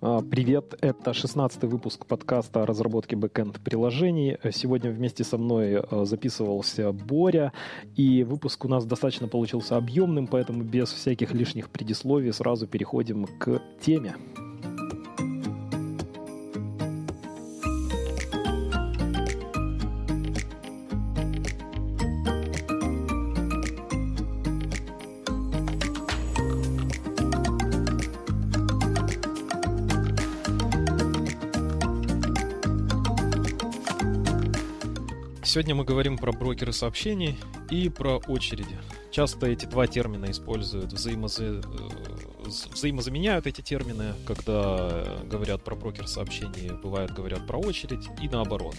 А, привет, это 16 выпуск подкаста о разработке бэкэнд приложений. Сегодня вместе со мной а, записывался Боря, и выпуск у нас достаточно получился объемным, поэтому без всяких лишних предисловий сразу переходим к теме. Сегодня мы говорим про брокеры сообщений и про очереди. Часто эти два термина используют, взаимоза... Э, взаимозаменяют эти термины, когда говорят про брокер сообщений, бывает говорят про очередь и наоборот.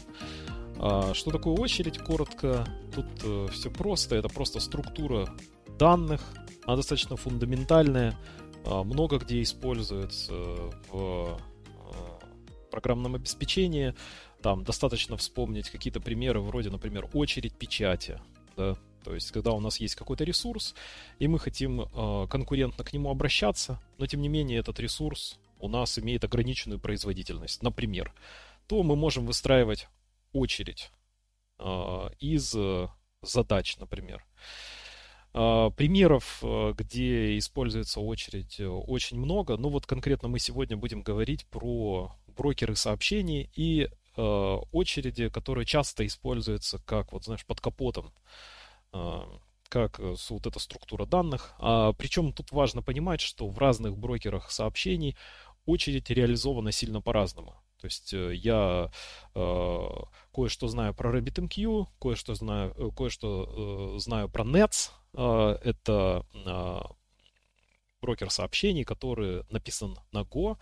А что такое очередь? Коротко, тут э, все просто. Это просто структура данных, она достаточно фундаментальная, а, много где используется в э, программном обеспечении. Там достаточно вспомнить какие-то примеры вроде, например, очередь печати. Да? То есть, когда у нас есть какой-то ресурс, и мы хотим э, конкурентно к нему обращаться, но тем не менее этот ресурс у нас имеет ограниченную производительность, например, то мы можем выстраивать очередь э, из э, задач, например. Э, примеров, э, где используется очередь, очень много. Но вот конкретно мы сегодня будем говорить про брокеры сообщений и Э, очереди, которые часто используются как, вот знаешь, под капотом, э, как э, вот эта структура данных. А, причем тут важно понимать, что в разных брокерах сообщений очередь реализована сильно по-разному. То есть я э, кое-что знаю про RabbitMQ, кое-что знаю, кое-что э, знаю про Nets. Э, это э, брокер сообщений, который написан на Go,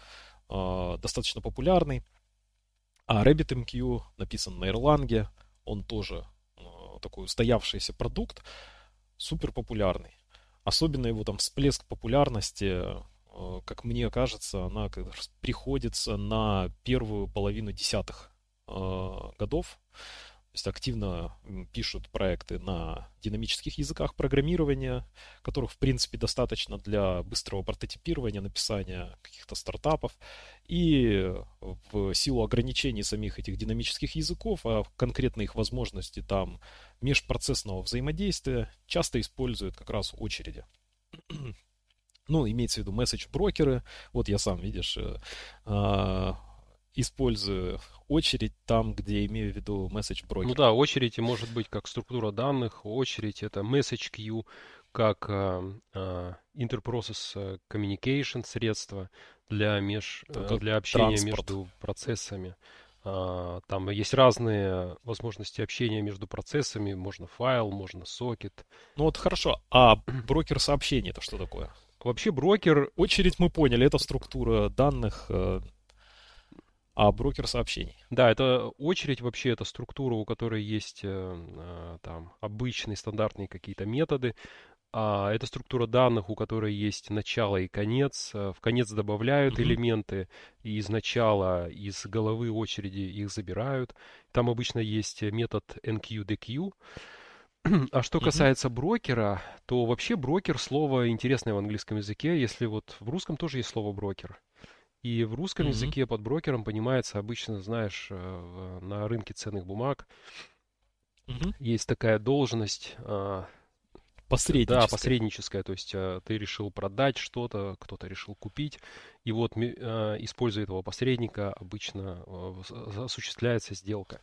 э, достаточно популярный. А RabbitMQ написан на Erlang, он тоже э, такой устоявшийся продукт, супер популярный. Особенно его там всплеск популярности, э, как мне кажется, она приходится на первую половину десятых э, годов есть активно пишут проекты на динамических языках программирования, которых, в принципе, достаточно для быстрого прототипирования, написания каких-то стартапов. И в силу ограничений самих этих динамических языков, а конкретно их возможности там межпроцессного взаимодействия, часто используют как раз очереди ну, имеется в виду месседж-брокеры. Вот я сам, видишь, э, а, использую очередь там, где имею в виду message broker. Ну да, очередь может быть как структура данных, очередь это message queue, как э, э, interprocess communication средство для, меж, э, для общения транспорт. между процессами. Uh, там есть разные возможности общения между процессами. Можно файл, можно сокет. Ну вот хорошо. А брокер сообщений это что такое? Вообще брокер... Очередь мы поняли. Это структура данных а брокер сообщений. Да, это очередь вообще, это структура, у которой есть э, э, там обычные стандартные какие-то методы. А это структура данных, у которой есть начало и конец. Э, в конец добавляют mm-hmm. элементы, и из начала, из головы очереди их забирают. Там обычно есть метод NQDQ. А что касается mm-hmm. брокера, то вообще брокер слово интересное в английском языке. Если вот в русском тоже есть слово брокер. И в русском mm-hmm. языке под брокером понимается обычно, знаешь, э, на рынке ценных бумаг mm-hmm. есть такая должность. А, посредническая. Да, посредническая. То есть а, ты решил продать что-то, кто-то решил купить. И вот, а, используя этого посредника, обычно осуществляется сделка.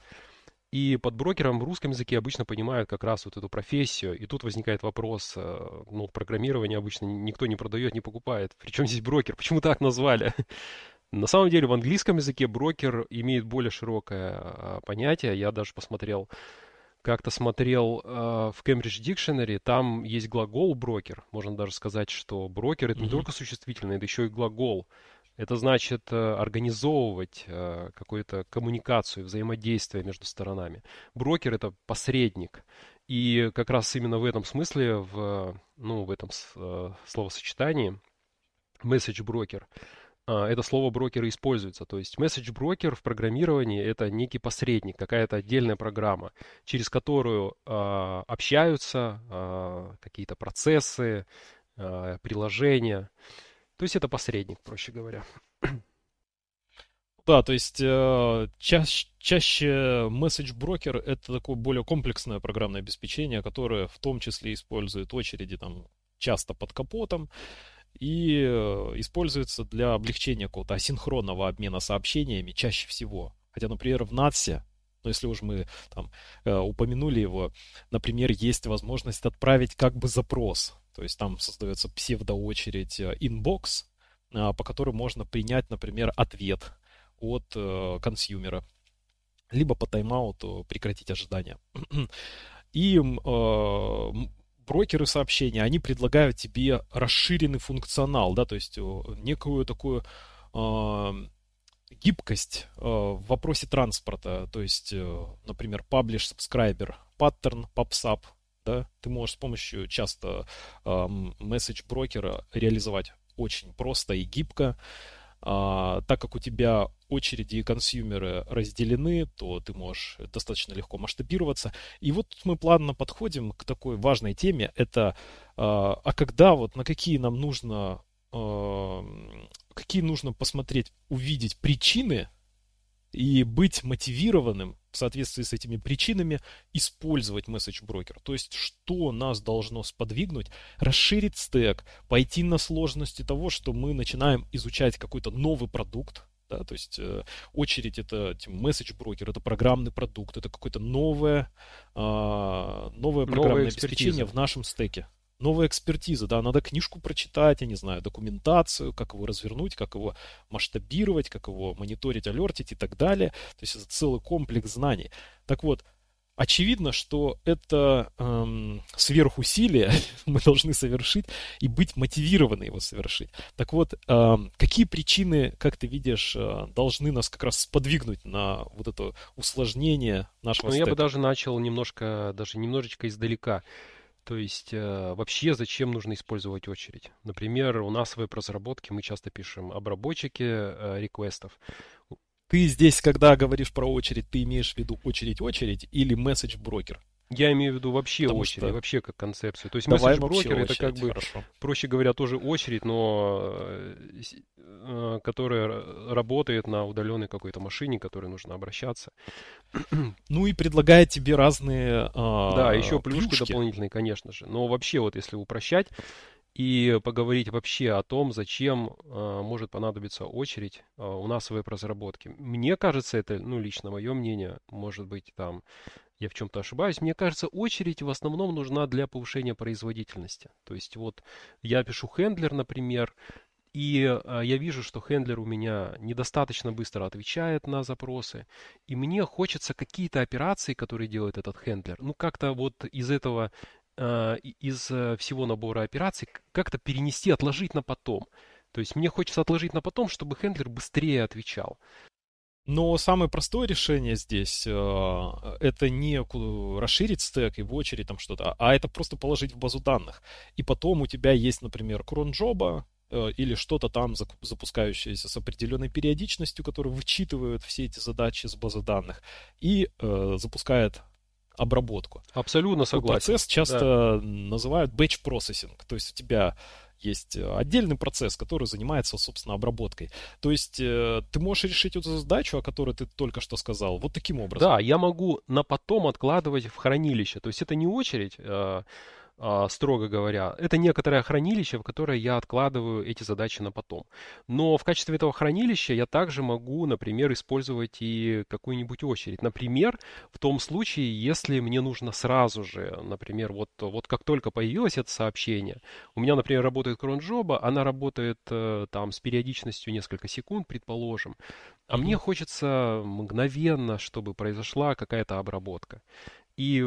И под брокером в русском языке обычно понимают как раз вот эту профессию. И тут возникает вопрос, э, ну, программирование обычно никто не продает, не покупает. Причем здесь брокер? Почему так назвали? На самом деле в английском языке брокер имеет более широкое а, понятие. Я даже посмотрел, как-то смотрел э, в Cambridge Dictionary, там есть глагол брокер. Можно даже сказать, что брокер это mm-hmm. не только существительное, это еще и глагол. Это значит э, организовывать э, какую-то коммуникацию, взаимодействие между сторонами. Брокер это посредник. И как раз именно в этом смысле, в, ну, в этом э, словосочетании, message брокер, это слово брокер используется. То есть message брокер в программировании это некий посредник, какая-то отдельная программа, через которую общаются какие-то процессы, приложения. То есть это посредник, проще говоря. Да, то есть э, чаще, чаще message broker это такое более комплексное программное обеспечение, которое в том числе использует очереди там часто под капотом и э, используется для облегчения какого-то асинхронного обмена сообщениями чаще всего. Хотя, например, в NATS, ну если уж мы там э, упомянули его, например, есть возможность отправить как бы запрос. То есть там создается псевдоочередь inbox, э, по которой можно принять, например, ответ от э, консюмера, либо по тайм-ауту прекратить ожидание. И э, брокеры сообщения, они предлагают тебе расширенный функционал, да, то есть некую такую э, гибкость э, в вопросе транспорта, то есть, э, например, publish subscriber, pattern, PubSub, да, ты можешь с помощью часто э, message брокера реализовать очень просто и гибко. А, так как у тебя очереди и консюмеры разделены, то ты можешь достаточно легко масштабироваться. И вот мы плавно подходим к такой важной теме. Это а, а когда вот на какие нам нужно а, какие нужно посмотреть, увидеть причины и быть мотивированным в соответствии с этими причинами использовать Broker. То есть, что нас должно сподвигнуть, расширить стек, пойти на сложности того, что мы начинаем изучать какой-то новый продукт, да, то есть э, очередь это Message Broker, это программный продукт, это какое-то новое, э, новое программное обеспечение в нашем стеке новая экспертиза, да, надо книжку прочитать, я не знаю, документацию, как его развернуть, как его масштабировать, как его мониторить, алертить и так далее. То есть это целый комплекс знаний. Так вот, очевидно, что это эм, сверхусилие мы должны совершить и быть мотивированы его совершить. Так вот, эм, какие причины, как ты видишь, э, должны нас как раз сподвигнуть на вот это усложнение нашего Ну, я бы даже начал немножко, даже немножечко издалека. То есть э, вообще зачем нужно использовать очередь? Например, у нас в веб-разработке мы часто пишем обработчики э, реквестов. Ты здесь, когда говоришь про очередь, ты имеешь в виду очередь-очередь или месседж-брокер? Я имею в виду вообще Потому очередь, что... вообще как концепцию. То есть месседж брокер это как бы, хорошо. проще говоря, тоже очередь, но э, э, которая работает на удаленной какой-то машине, которой нужно обращаться. Ну и предлагает тебе разные а, Да, еще плюшки, плюшки дополнительные, конечно же. Но вообще вот если упрощать, и поговорить вообще о том, зачем э, может понадобиться очередь э, у нас в веб-разработке. Мне кажется, это, ну, лично мое мнение, может быть, там я в чем-то ошибаюсь. Мне кажется, очередь в основном нужна для повышения производительности. То есть вот я пишу хендлер, например, и э, я вижу, что хендлер у меня недостаточно быстро отвечает на запросы, и мне хочется какие-то операции, которые делает этот хендлер, ну как-то вот из этого, э, из э, всего набора операций как-то перенести, отложить на потом. То есть мне хочется отложить на потом, чтобы хендлер быстрее отвечал. Но самое простое решение здесь э, это не расширить стек и в очередь там что-то, а это просто положить в базу данных. И потом у тебя есть, например, кронджоба э, или что-то там запускающееся с определенной периодичностью, который вычитывает все эти задачи с базы данных и э, запускает обработку. Абсолютно согласен. Процесс часто да. называют batch processing. То есть у тебя есть э, отдельный процесс, который занимается, собственно, обработкой. То есть э, ты можешь решить эту задачу, о которой ты только что сказал, вот таким образом. Да, я могу на потом откладывать в хранилище. То есть это не очередь, а, строго говоря. Это некоторое хранилище, в которое я откладываю эти задачи на потом. Но в качестве этого хранилища я также могу, например, использовать и какую-нибудь очередь. Например, в том случае, если мне нужно сразу же, например, вот, вот как только появилось это сообщение, у меня, например, работает кронджоба, она работает э, там с периодичностью несколько секунд, предположим, а mm-hmm. мне хочется мгновенно, чтобы произошла какая-то обработка. И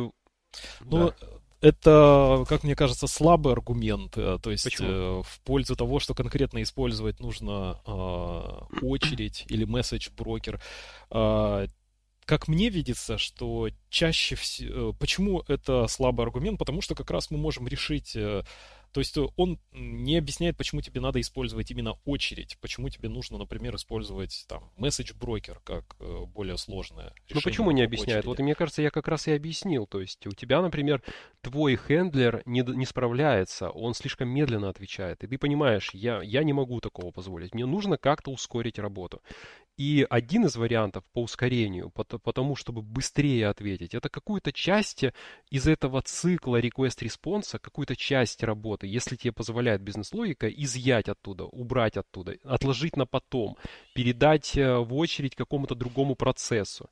ну, да это, как мне кажется, слабый аргумент. Э, то есть Почему? Э, в пользу того, что конкретно использовать нужно э, очередь или месседж брокер. Э, как мне видится, что чаще всего... Э, почему это слабый аргумент? Потому что как раз мы можем решить то есть э, он не объясняет, почему тебе надо использовать именно очередь, почему тебе нужно, например, использовать там message broker как э, более сложное. Ну почему не объясняет? Очереди. Вот мне кажется, я как раз и объяснил. То есть у тебя, например, твой хендлер не, не справляется, он слишком медленно отвечает, и ты понимаешь, я, я не могу такого позволить, мне нужно как-то ускорить работу. И один из вариантов по ускорению, по, тому, чтобы быстрее ответить, это какую-то часть из этого цикла request-response, какую-то часть работы, если тебе позволяет бизнес-логика, изъять оттуда, убрать оттуда, отложить на потом, передать э, в очередь какому-то другому процессу.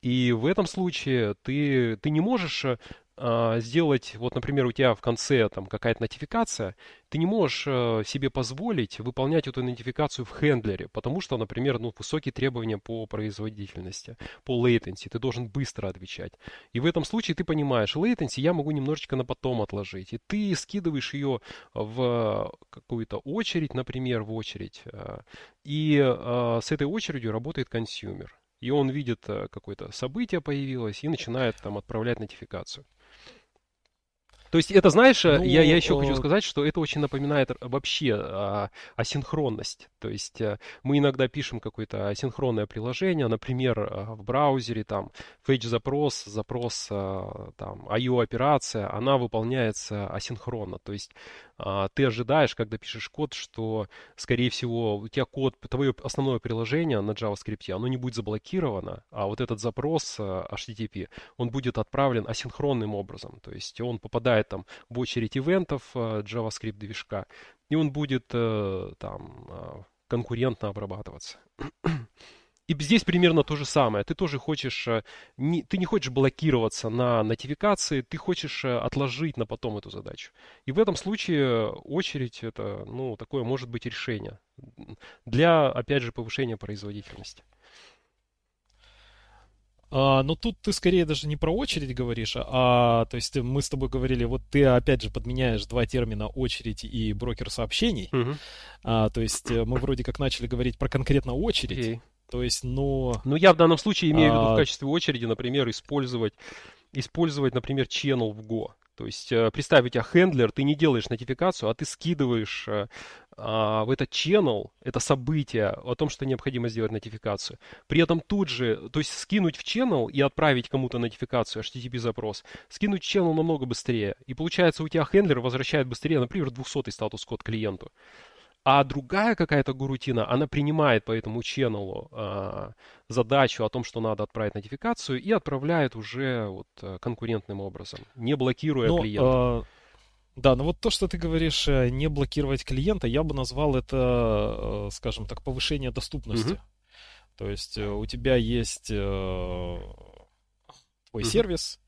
И в этом случае ты, ты не можешь э, сделать, вот, например, у тебя в конце там какая-то нотификация, ты не можешь э, себе позволить выполнять эту нотификацию в хендлере, потому что, например, ну, высокие требования по производительности, по latency, ты должен быстро отвечать. И в этом случае ты понимаешь, latency я могу немножечко на потом отложить, и ты скидываешь ее в какую-то очередь, например, в очередь, э, и э, с этой очередью работает consumer. И он видит какое-то событие появилось и начинает там отправлять нотификацию. То есть это, знаешь, э, ну, я, я еще э... хочу сказать, что это очень напоминает вообще а, асинхронность. То есть а, мы иногда пишем какое-то асинхронное приложение, например, а, в браузере, там, fetch-запрос, запрос, а, там, IO-операция, она выполняется асинхронно. То есть ты ожидаешь, когда пишешь код, что, скорее всего, у тебя код, твое основное приложение на JavaScript, оно не будет заблокировано, а вот этот запрос а, HTTP, он будет отправлен асинхронным образом. То есть он попадает там в очередь ивентов а, JavaScript движка, и он будет э, там конкурентно обрабатываться. И здесь примерно то же самое. Ты тоже хочешь, э, не, ты не хочешь блокироваться на нотификации, ты хочешь э, отложить на потом эту задачу. И в этом случае очередь это, ну, такое может быть решение для, опять же, повышения производительности. А, но тут ты скорее даже не про очередь говоришь, а то есть мы с тобой говорили, вот ты опять же подменяешь два термина очередь и брокер сообщений. Угу. А, то есть э, мы вроде как начали говорить про конкретно очередь. Okay. То есть, но... Ну, я в данном случае имею а... в виду в а, качестве очереди, например, использовать, использовать, например, channel в Go. То есть, э, представь, у тебя хендлер, ты не делаешь нотификацию, а ты скидываешь э, а, в этот channel это событие о том, что необходимо сделать нотификацию. При этом тут же, то есть скинуть в channel и отправить кому-то нотификацию, HTTP запрос, скинуть в channel намного быстрее. И получается, у тебя хендлер возвращает быстрее, например, 200 статус-код клиенту. А другая какая-то гурутина, она принимает по этому ченнелу э, задачу о том, что надо отправить нотификацию, и отправляет уже вот э, конкурентным образом, не блокируя Но, клиента. Э, да, но вот то, что ты говоришь, э, не блокировать клиента, я бы назвал это, э, скажем так, повышение доступности. Угу. То есть у тебя есть твой угу. сервис,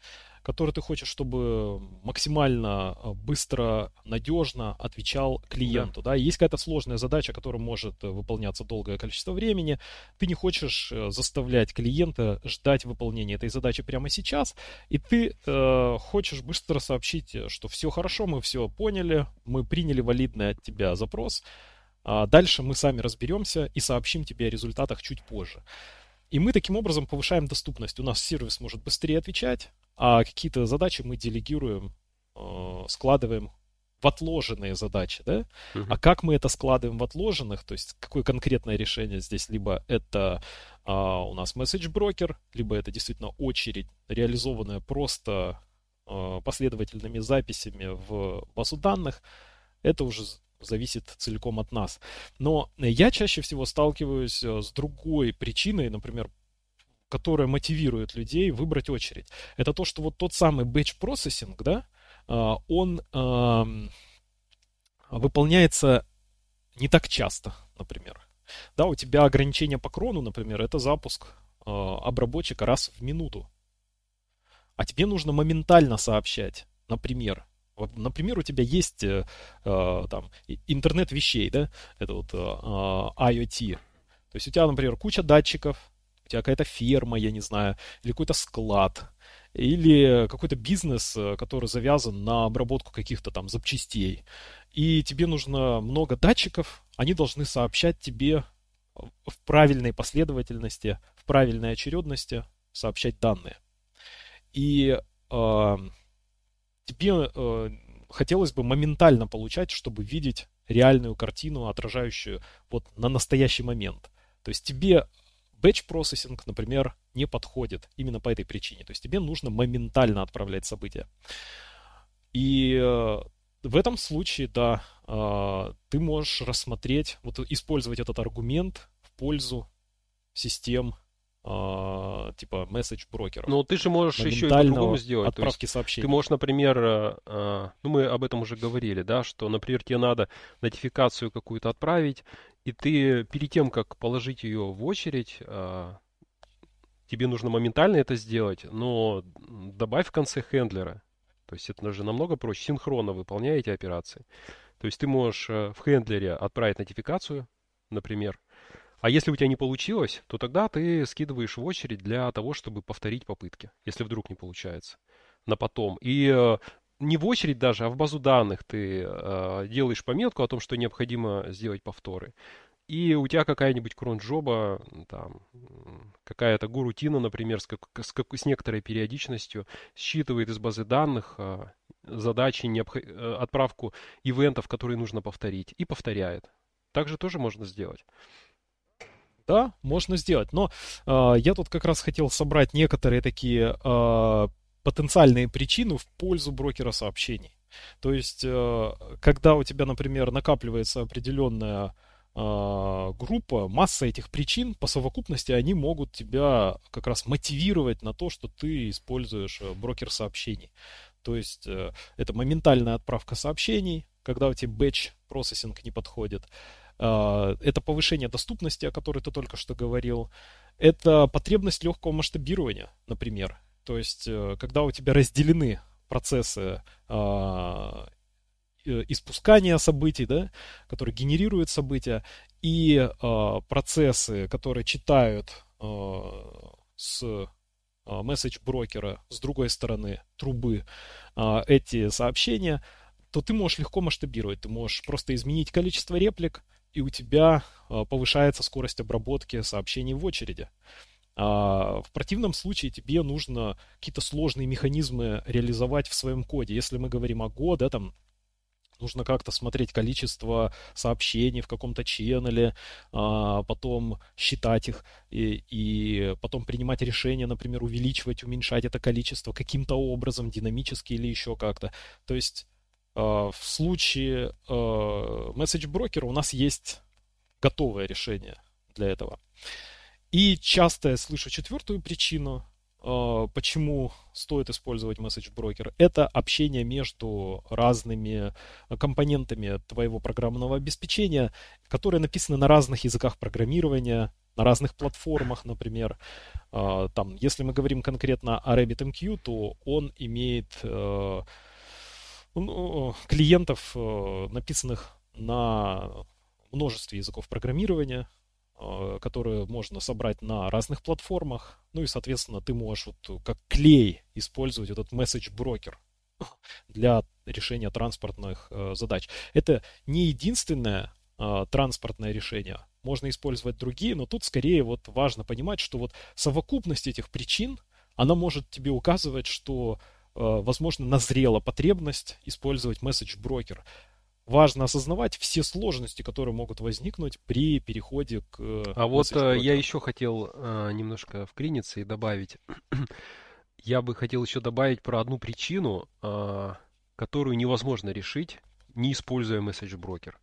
который ты хочешь, чтобы максимально э, быстро, надежно отвечал клиенту. Да. Да? Есть какая-то сложная задача, которая может э, выполняться долгое количество времени. Ты не хочешь э, заставлять клиента ждать выполнения этой задачи прямо сейчас, и ты э, хочешь быстро сообщить, что все хорошо, мы все поняли, мы приняли валидный от тебя запрос. А дальше мы сами разберемся и сообщим тебе о результатах чуть позже. И мы таким образом повышаем доступность. У нас сервис может быстрее отвечать, а какие-то задачи мы делегируем, э, складываем в отложенные задачи, да? Uh-huh. А как мы это складываем в отложенных, то есть какое конкретное решение здесь, либо это а, у нас message брокер, либо это действительно очередь, реализованная просто а, последовательными записями в базу данных, это уже зависит целиком от нас. Но я чаще всего сталкиваюсь э, с другой причиной, например, которая мотивирует людей выбрать очередь. Это то, что вот тот самый batch processing, да, а, он выполняется не так часто, например. Да, у тебя ограничение по крону, например, это запуск а, обработчика раз в минуту. А тебе нужно моментально сообщать, например, Например, у тебя есть э, э там интернет вещей, да, это вот э, IoT. То есть у тебя, например, куча датчиков, у тебя какая-то ферма, я не знаю, или какой-то склад, или какой-то бизнес, э, который завязан на обработку каких-то там запчастей. И тебе нужно много датчиков, они должны сообщать тебе в правильной последовательности, в правильной очередности сообщать данные. И э, тебе э, хотелось бы моментально получать, чтобы видеть реальную картину, отражающую вот на настоящий момент. То есть тебе Batch процессинг, например, не подходит именно по этой причине. То есть тебе нужно моментально отправлять события. И э, в этом случае, да, э, ты можешь рассмотреть, вот использовать этот аргумент в пользу систем э, типа месседж брокеров. Но ты же можешь еще и по-другому сделать. Отправки сообщений. Ты можешь, например, ну мы об этом уже говорили, да, что, например, тебе надо нотификацию какую-то отправить, и ты перед тем, как положить ее в очередь, э, тебе нужно моментально это сделать, но добавь в конце хендлера. То есть это же намного проще. Синхронно выполняя эти операции. То есть ты можешь в хендлере отправить нотификацию, например, а если у тебя не получилось, то тогда ты скидываешь в очередь для того, чтобы повторить попытки, если вдруг не получается, на потом. И э, не в очередь даже, а в базу данных ты э, делаешь пометку о том, что необходимо сделать повторы. И у тебя какая-нибудь кронджоба, там, какая-то гурутина, например, с, как, с, как, с некоторой периодичностью, считывает из базы данных э, задачи, необх... Э, отправку ивентов, которые нужно повторить, и повторяет. Также тоже можно сделать. Да, можно сделать. Но э, я тут как раз хотел собрать некоторые такие э, потенциальные причины в пользу брокера сообщений. То есть, э, когда у тебя, например, накапливается определенная э, группа, масса этих причин, по совокупности они могут тебя как раз мотивировать на то, что ты используешь брокер сообщений. То есть, э, это моментальная отправка сообщений, когда у тебя batch процессинг не подходит. Это повышение доступности, о которой ты только что говорил. Это потребность легкого масштабирования, например. То есть, э, когда у тебя разделены процессы а, э, испускания событий, да, которые генерируют события, и э, процессы, которые читают э, с месседж брокера с другой стороны трубы эти сообщения, то ты можешь легко масштабировать. Ты можешь просто изменить количество реплик, и у тебя а, повышается скорость обработки сообщений в очереди. А в противном случае тебе нужно какие-то сложные механизмы реализовать в своем коде. Если мы говорим о Go, да, там нужно как-то смотреть количество сообщений в каком-то ченнеле, а потом считать их и, и потом принимать решение, например, увеличивать, уменьшать это количество каким-то образом, динамически или еще как-то. То есть а, в случае а, месседж брокера у нас есть готовое решение для этого. И часто я слышу четвертую причину, а, почему стоит использовать месседж брокер. Это общение между разными компонентами твоего программного обеспечения, которые написаны на разных языках программирования, на разных платформах, например. Там, если мы говорим конкретно о RabbitMQ, то он имеет ну, клиентов, э, написанных на множестве языков программирования, э, которые можно собрать на разных платформах. Ну и, соответственно, ты можешь вот как клей использовать этот message брокер для решения транспортных э, задач. Это не единственное транспортное решение. Можно использовать другие, но тут скорее вот важно понимать, что вот совокупность этих причин, она может тебе указывать, что Э, возможно, назрела потребность использовать месседж-брокер. Важно осознавать все сложности, которые могут возникнуть при переходе к А вот э, я еще хотел э, немножко вклиниться и добавить. я бы хотел еще добавить про одну причину, которую невозможно решить, не используя месседж-брокер.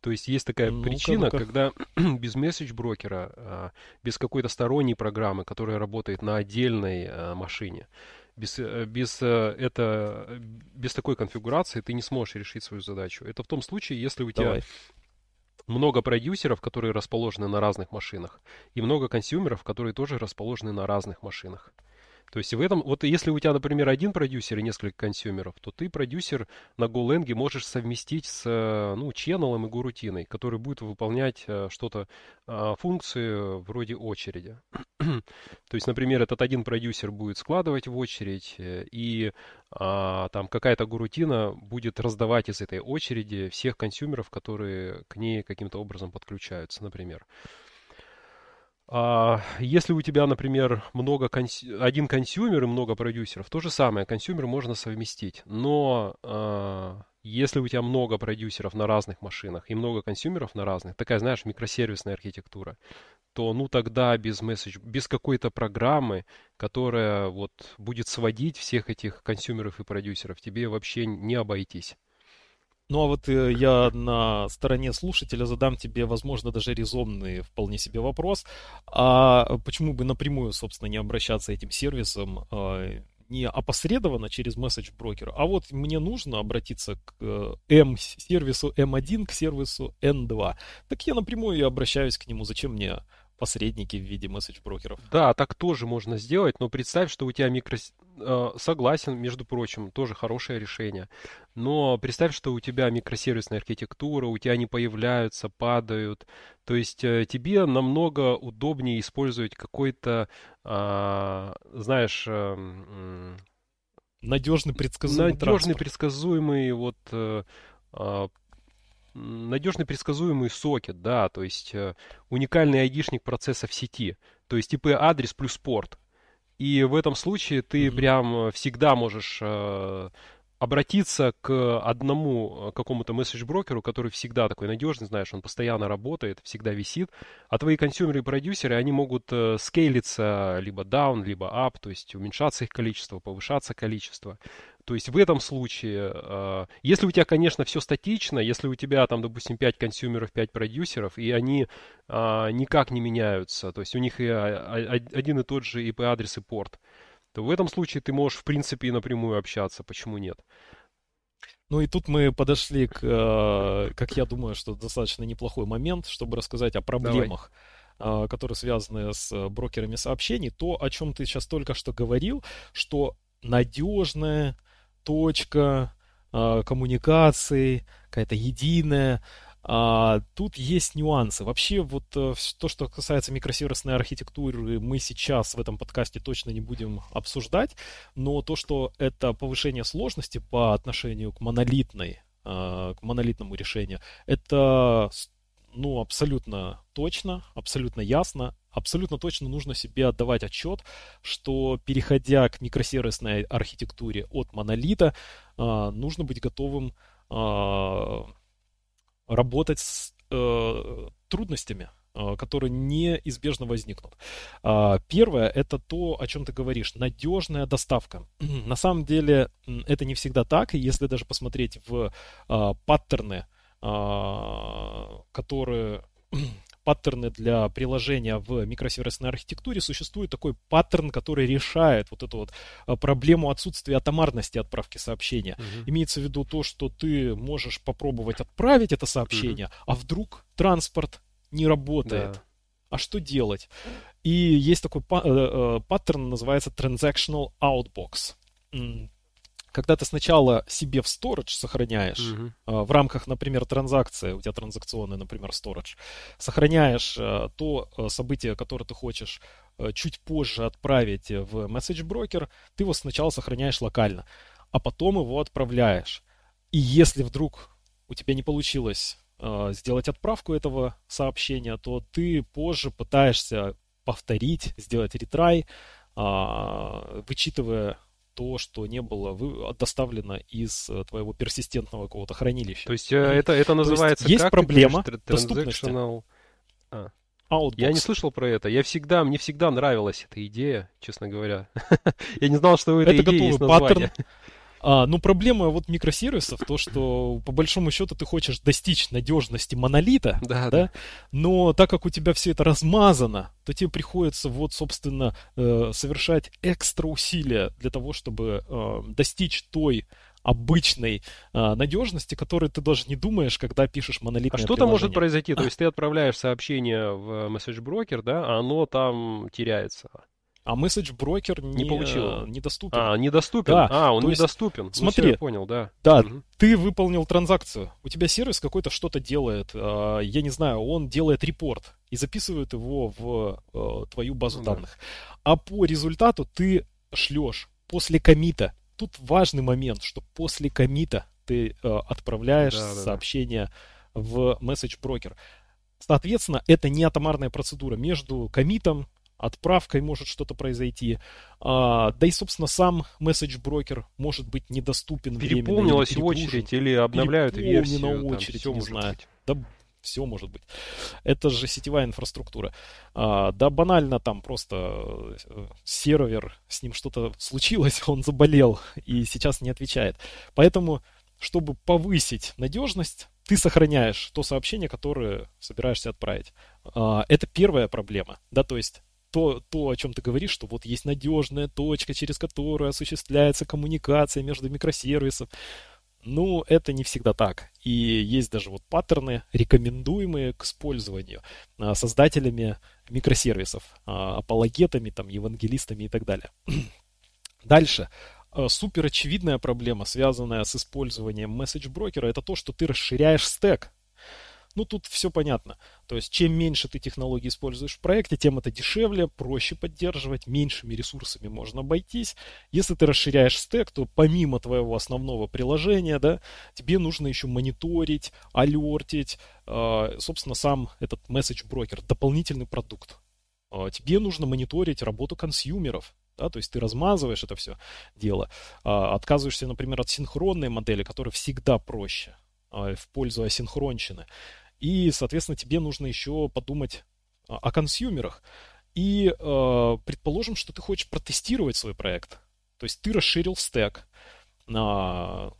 То есть есть такая ну причина, ну когда без месседж-брокера, без какой-то сторонней программы, которая работает на отдельной машине, без, э, без, э, это, без такой конфигурации ты не сможешь решить свою задачу. Это в том случае, если у Давай. тебя много продюсеров, которые расположены на разных машинах, и много консюмеров, которые тоже расположены на разных машинах. То есть в этом, вот если у тебя, например, один продюсер и несколько консюмеров, то ты продюсер на GoLang можешь совместить с, ну, ченнелом и гурутиной, который будет выполнять э, что-то, а, функции вроде очереди. То есть, например, этот один продюсер будет складывать в очередь, э, и а, там какая-то горутина будет раздавать из этой очереди всех consumer ов, которые к ней каким-то образом подключаются, например. А, если у тебя, например, много конс... один consumer и много продюсеров, то же самое, consumer можно совместить. Но а, если у тебя много продюсеров на разных машинах и много consumer ов на разных, такая, знаешь, микросервисная архитектура, то ну тогда без месседж, без какой-то программы, которая вот будет сводить всех этих консюмеров и продюсеров, тебе вообще не обойтись. Ну а вот э, я на стороне слушателя задам тебе, возможно, даже резонный вполне себе вопрос. А почему бы напрямую, собственно, не обращаться этим сервисом э, не опосредованно через месседж брокера, а вот мне нужно обратиться к э, M, сервису M1, к сервису N2. Так я напрямую и обращаюсь к нему. Зачем мне посредники в виде месседж-брокеров. Да, так тоже можно сделать, но представь, что у тебя микро... Э, согласен, между прочим, тоже хорошее решение. Но представь, что у тебя микросервисная архитектура, у тебя они появляются, падают. То есть э, тебе намного удобнее использовать какой-то, а, знаешь, эм, надежный предсказуемый надежный транспорт. предсказуемый вот надежный предсказуемый сокет, да, то есть э, уникальный айдишник процесса в сети, то есть IP-адрес плюс порт. И в этом случае ты mm-hmm. прям всегда можешь э, обратиться к одному э, какому-то месседж-брокеру, который всегда такой надежный, знаешь, он постоянно работает, всегда висит, а твои консюмеры и продюсеры, они могут э, скейлиться либо down, либо up, то есть уменьшаться их количество, повышаться количество. То есть в этом случае, э, если у тебя, конечно, все статично, если у тебя там, допустим, 5 консюмеров, 5 продюсеров, и они э, никак не меняются, то есть у них и, а, один и тот же IP-адрес и порт, то в этом случае ты можешь, в принципе, и напрямую общаться. Почему нет? Ну и тут мы подошли к, как я думаю, что достаточно неплохой момент, чтобы рассказать о проблемах. Давай которые связаны с брокерами сообщений, то, о чем ты сейчас только что говорил, что надежная точка э, коммуникации, какая-то единая. А, тут есть нюансы. Вообще, вот э, то, что касается микросервисной архитектуры, мы сейчас в этом подкасте точно не будем обсуждать, но то, что это повышение сложности по отношению к монолитной, э, к монолитному решению, это ну, абсолютно точно, абсолютно ясно, абсолютно точно нужно себе отдавать отчет, что переходя к микросервисной архитектуре от монолита, а, нужно быть готовым а, работать с э, трудностями, а, которые неизбежно возникнут. Первое – это то, о чем ты говоришь, надежная доставка. На самом деле это не всегда так, и если даже посмотреть в паттерны, которые паттерны для приложения в микросервисной архитектуре, существует такой паттерн, который решает вот эту вот а, проблему отсутствия атомарности отправки сообщения. Uh-huh. Имеется в виду то, что ты можешь попробовать отправить это сообщение, uh-huh. а вдруг транспорт не работает. Да. А что делать? И есть такой э, э, паттерн, называется Transactional Outbox когда ты сначала себе в storage сохраняешь, uh-huh. в рамках, например, транзакции, у тебя транзакционный, например, storage, сохраняешь а, то а, событие, которое ты хочешь чуть позже отправить в message broker, ты его сначала сохраняешь локально, а потом его отправляешь. И если вдруг у тебя не получилось сделать отправку этого сообщения, то ты позже пытаешься повторить, сделать ретрай, вычитывая то, что не было доставлено из э, твоего персистентного какого-то хранилища. То есть э, это, это называется есть, есть проблема доступности. А. Я не слышал про это. Я всегда, мне всегда нравилась эта идея, честно говоря. Я не знал, что у этой это идеи есть название. Паттерн, а, ну, проблема вот микросервисов, то, что по большому счету ты хочешь достичь надежности монолита, да, да, да. но так как у тебя все это размазано, то тебе приходится вот, собственно, э, совершать экстра усилия для того, чтобы э, достичь той обычной э, надежности, которой ты даже не думаешь, когда пишешь монолитное А что-то может произойти, то есть ты отправляешь сообщение в месседж-брокер, да, а оно там теряется. А месседж брокер не, не получил. недоступен. А, недоступен? Да. А, он есть, недоступен. Ну, смотри, ну, все, я понял, да. Да, угу. ты выполнил транзакцию. У тебя сервис какой-то что-то делает. А, я не знаю, он делает репорт и записывает его в а, твою базу ну, данных. Да. А по результату ты шлешь после комита. Тут важный момент, что после комита ты а, отправляешь да, да, сообщение да. в месседж брокер. Соответственно, это не атомарная процедура между комитом отправкой может что-то произойти. А, да и, собственно, сам месседж-брокер может быть недоступен Переполнилась временно, или очередь, или обновляют версию. очередь, там, не знаю. Быть. Да, все может быть. Это же сетевая инфраструктура. А, да банально там просто э, сервер, с ним что-то случилось, он заболел и сейчас не отвечает. Поэтому чтобы повысить надежность, ты сохраняешь то сообщение, которое собираешься отправить. А, это первая проблема, да, то есть то, то, о чем ты говоришь, что вот есть надежная точка, через которую осуществляется коммуникация между микросервисом. Ну, это не всегда так. И есть даже вот паттерны, рекомендуемые к использованию а, создателями микросервисов, а, апологетами, там, евангелистами и так далее. Дальше. А, супер очевидная проблема, связанная с использованием message брокера, это то, что ты расширяешь стек. Ну, тут все понятно. То есть, чем меньше ты технологий используешь в проекте, тем это дешевле, проще поддерживать, меньшими ресурсами можно обойтись. Если ты расширяешь стек, то помимо твоего основного приложения, да, тебе нужно еще мониторить, алертить, э, собственно, сам этот message брокер, дополнительный продукт. Э, тебе нужно мониторить работу консюмеров, да, то есть ты размазываешь это все дело, а, отказываешься, например, от синхронной модели, которая всегда проще а, в пользу асинхронщины. И, соответственно, тебе нужно еще подумать о консюмерах. И э, предположим, что ты хочешь протестировать свой проект. То есть ты расширил стек. А,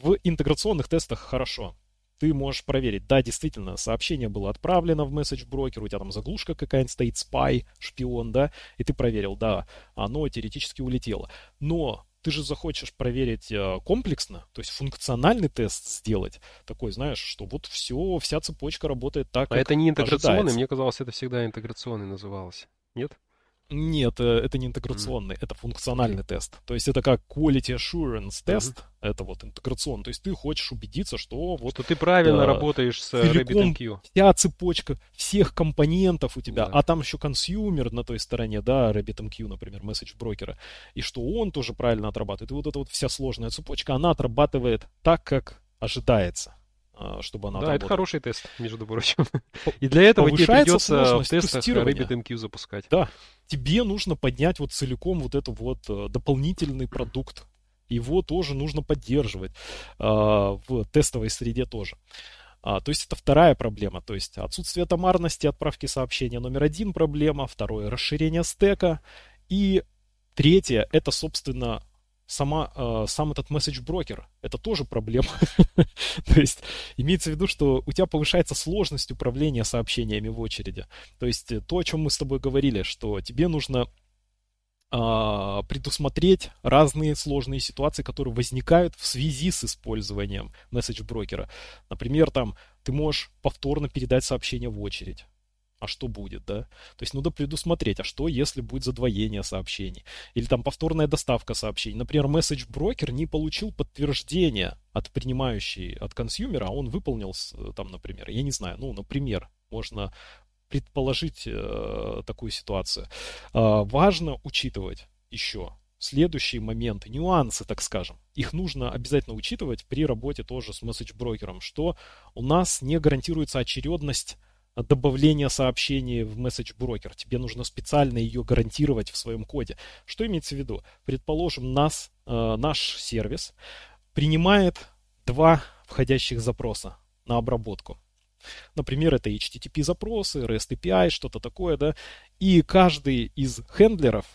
в интеграционных тестах хорошо. Ты можешь проверить, да, действительно, сообщение было отправлено в месседж брокер, у тебя там заглушка какая-нибудь стоит, спай, шпион, да, и ты проверил, да, оно теоретически улетело. Но ты же захочешь проверить э, комплексно, то есть функциональный тест сделать, такой, знаешь, что вот все, вся цепочка работает так, а это не интеграционный, ожидается. мне казалось, это всегда интеграционный назывался. Нет? Нет, э, это не интеграционный, mm. это функциональный тест. То есть это как quality assurance тест, mm-hmm. это вот интеграционный. То есть ты хочешь убедиться, что вот... Что ты правильно да, работаешь с RabbitMQ. Вся цепочка всех компонентов у тебя, да. а там еще consumer на той стороне, да, RabbitMQ, например, message broker а, и что он тоже правильно отрабатывает. И вот эта вот вся сложная цепочка, она отрабатывает так, как ожидается. А, чтобы она Да, работала. это хороший тест, между прочим. И для этого тебе придется в тестах RabbitMQ запускать. Да, тебе нужно поднять вот целиком вот этот вот э, дополнительный продукт. Его тоже нужно поддерживать а, в тестовой среде тоже. А, то есть это вторая проблема, то есть отсутствие томарности отправки сообщения номер один проблема, второе расширение стека и третье это собственно сама, э, сам этот месседж-брокер. Это тоже проблема. То есть имеется в виду, что у тебя повышается сложность управления сообщениями в очереди. То есть то, о чем мы с тобой говорили, что тебе нужно а, предусмотреть разные сложные ситуации, которые возникают в связи с использованием месседж-брокера. Например, там ты можешь повторно передать сообщение в очередь а что будет, да? То есть надо предусмотреть, а что, если будет задвоение сообщений? Или там повторная доставка сообщений. Например, месседж брокер не получил подтверждения от принимающей, от консюмера, а он выполнил, там, например, я не знаю, ну, например, можно предположить э, такую ситуацию. Э, важно учитывать еще следующие моменты, нюансы, так скажем. Их нужно обязательно учитывать при работе тоже с месседж-брокером, что у нас не гарантируется очередность добавления сообщений в message брокер. Тебе нужно специально ее гарантировать в своем коде. Что имеется в виду? Предположим, нас, э, наш сервис принимает два входящих запроса на обработку. Например, это HTTP запросы, REST API, что-то такое, да. И каждый из хендлеров,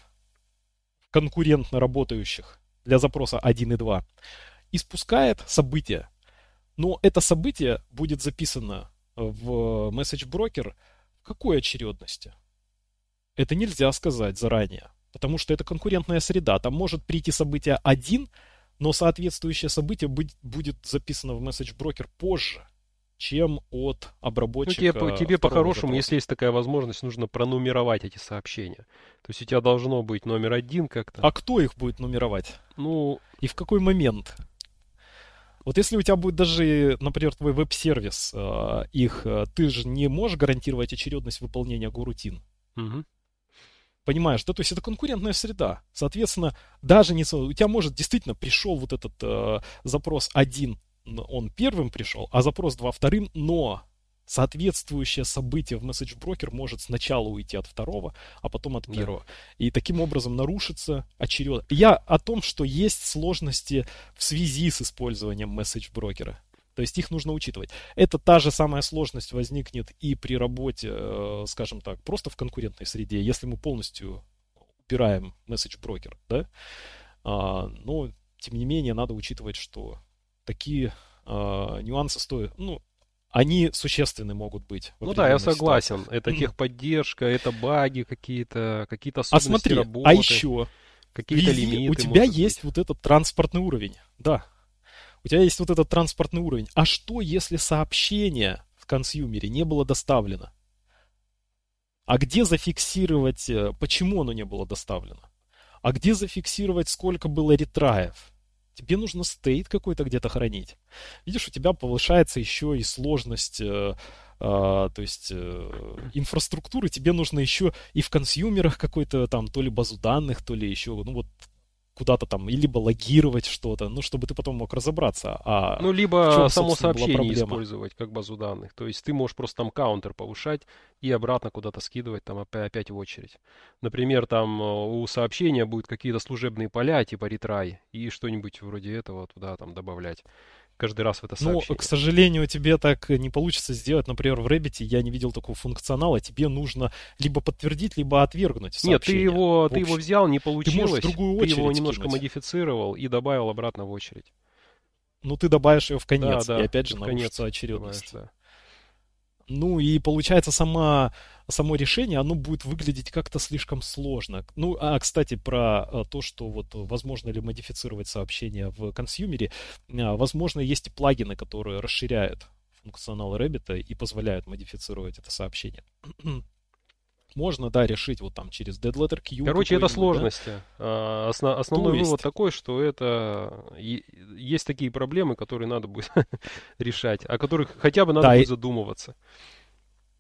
конкурентно работающих для запроса 1 и 2, испускает событие. Но это событие будет записано в message брокер в какой очередности? Это нельзя сказать заранее, потому что это конкурентная среда. Там может прийти событие один, но соответствующее событие будет записано в message брокер позже, чем от обработчика. Ну, тебе, тебе по-хорошему, если есть такая возможность, нужно пронумеровать эти сообщения. То есть у тебя должно быть номер один как-то. А кто их будет нумеровать? Ну, и в какой момент? Вот если у тебя будет даже, например, твой веб-сервис, э, их, э, ты же не можешь гарантировать очередность выполнения горутин. Угу. Понимаешь, да, то есть это конкурентная среда. Соответственно, даже не у тебя может действительно пришел вот этот э, запрос один, он первым пришел, а запрос два вторым, но соответствующее событие в Message Broker может сначала уйти от второго, а потом от первого. Да. И таким образом нарушится очередность. Я о том, что есть сложности в связи с использованием Message брокера. То есть их нужно учитывать. Это та же самая сложность возникнет и при работе, э, скажем так, просто в конкурентной среде, если мы полностью убираем Message брокер, да. А, но, тем не менее, надо учитывать, что такие э, нюансы стоят. Ну, они существенны могут быть. Ну да, я согласен. Ситуациях. Это техподдержка, это баги какие-то, какие-то а особенности а смотри, работы. А еще какие-то лимиты. У тебя есть быть. вот этот транспортный уровень. Да. У тебя есть вот этот транспортный уровень. А что, если сообщение в консюмере не было доставлено? А где зафиксировать, э, почему оно не было доставлено? А где зафиксировать, сколько было ретраев? Тебе нужно стейт какой-то где-то хранить. Видишь, у тебя повышается еще и сложность, э, э, то есть э, инфраструктуры. Тебе нужно еще и в консюмерах какой-то там то ли базу данных, то ли еще, ну вот куда-то там, либо логировать что-то, ну, чтобы ты потом мог разобраться. А ну, либо само сообщение использовать как базу данных. То есть ты можешь просто там каунтер повышать и обратно куда-то скидывать там опять, опять в очередь. Например, там э, у сообщения будут какие-то служебные поля, типа ретрай, и что-нибудь вроде этого туда там добавлять каждый раз в это сообщение. Ну, к сожалению, тебе так не получится сделать. Например, в Rabbit я не видел такого функционала. Тебе нужно либо подтвердить, либо отвергнуть сообщение. Нет, ты его, ты его взял, не получилось. Ты, другую очередь ты его немножко кинуть. модифицировал и добавил обратно в очередь. Ну, ты добавишь ее в конец, да, да, и опять же нарушится очередность. Да. Ну и получается сама, само решение, оно будет выглядеть как-то слишком сложно. Ну, а, кстати, про э, то, что вот возможно ли модифицировать сообщения в консюмере, а, возможно, есть и плагины, которые расширяют функционал Rabbit и позволяют модифицировать это сообщение. Можно, да, решить вот там через Dead Letter Queue. Короче, это сложности. Да? Осно- основной То есть... вывод такой, что это есть такие проблемы, которые надо будет решать, о которых хотя бы надо да, будет задумываться.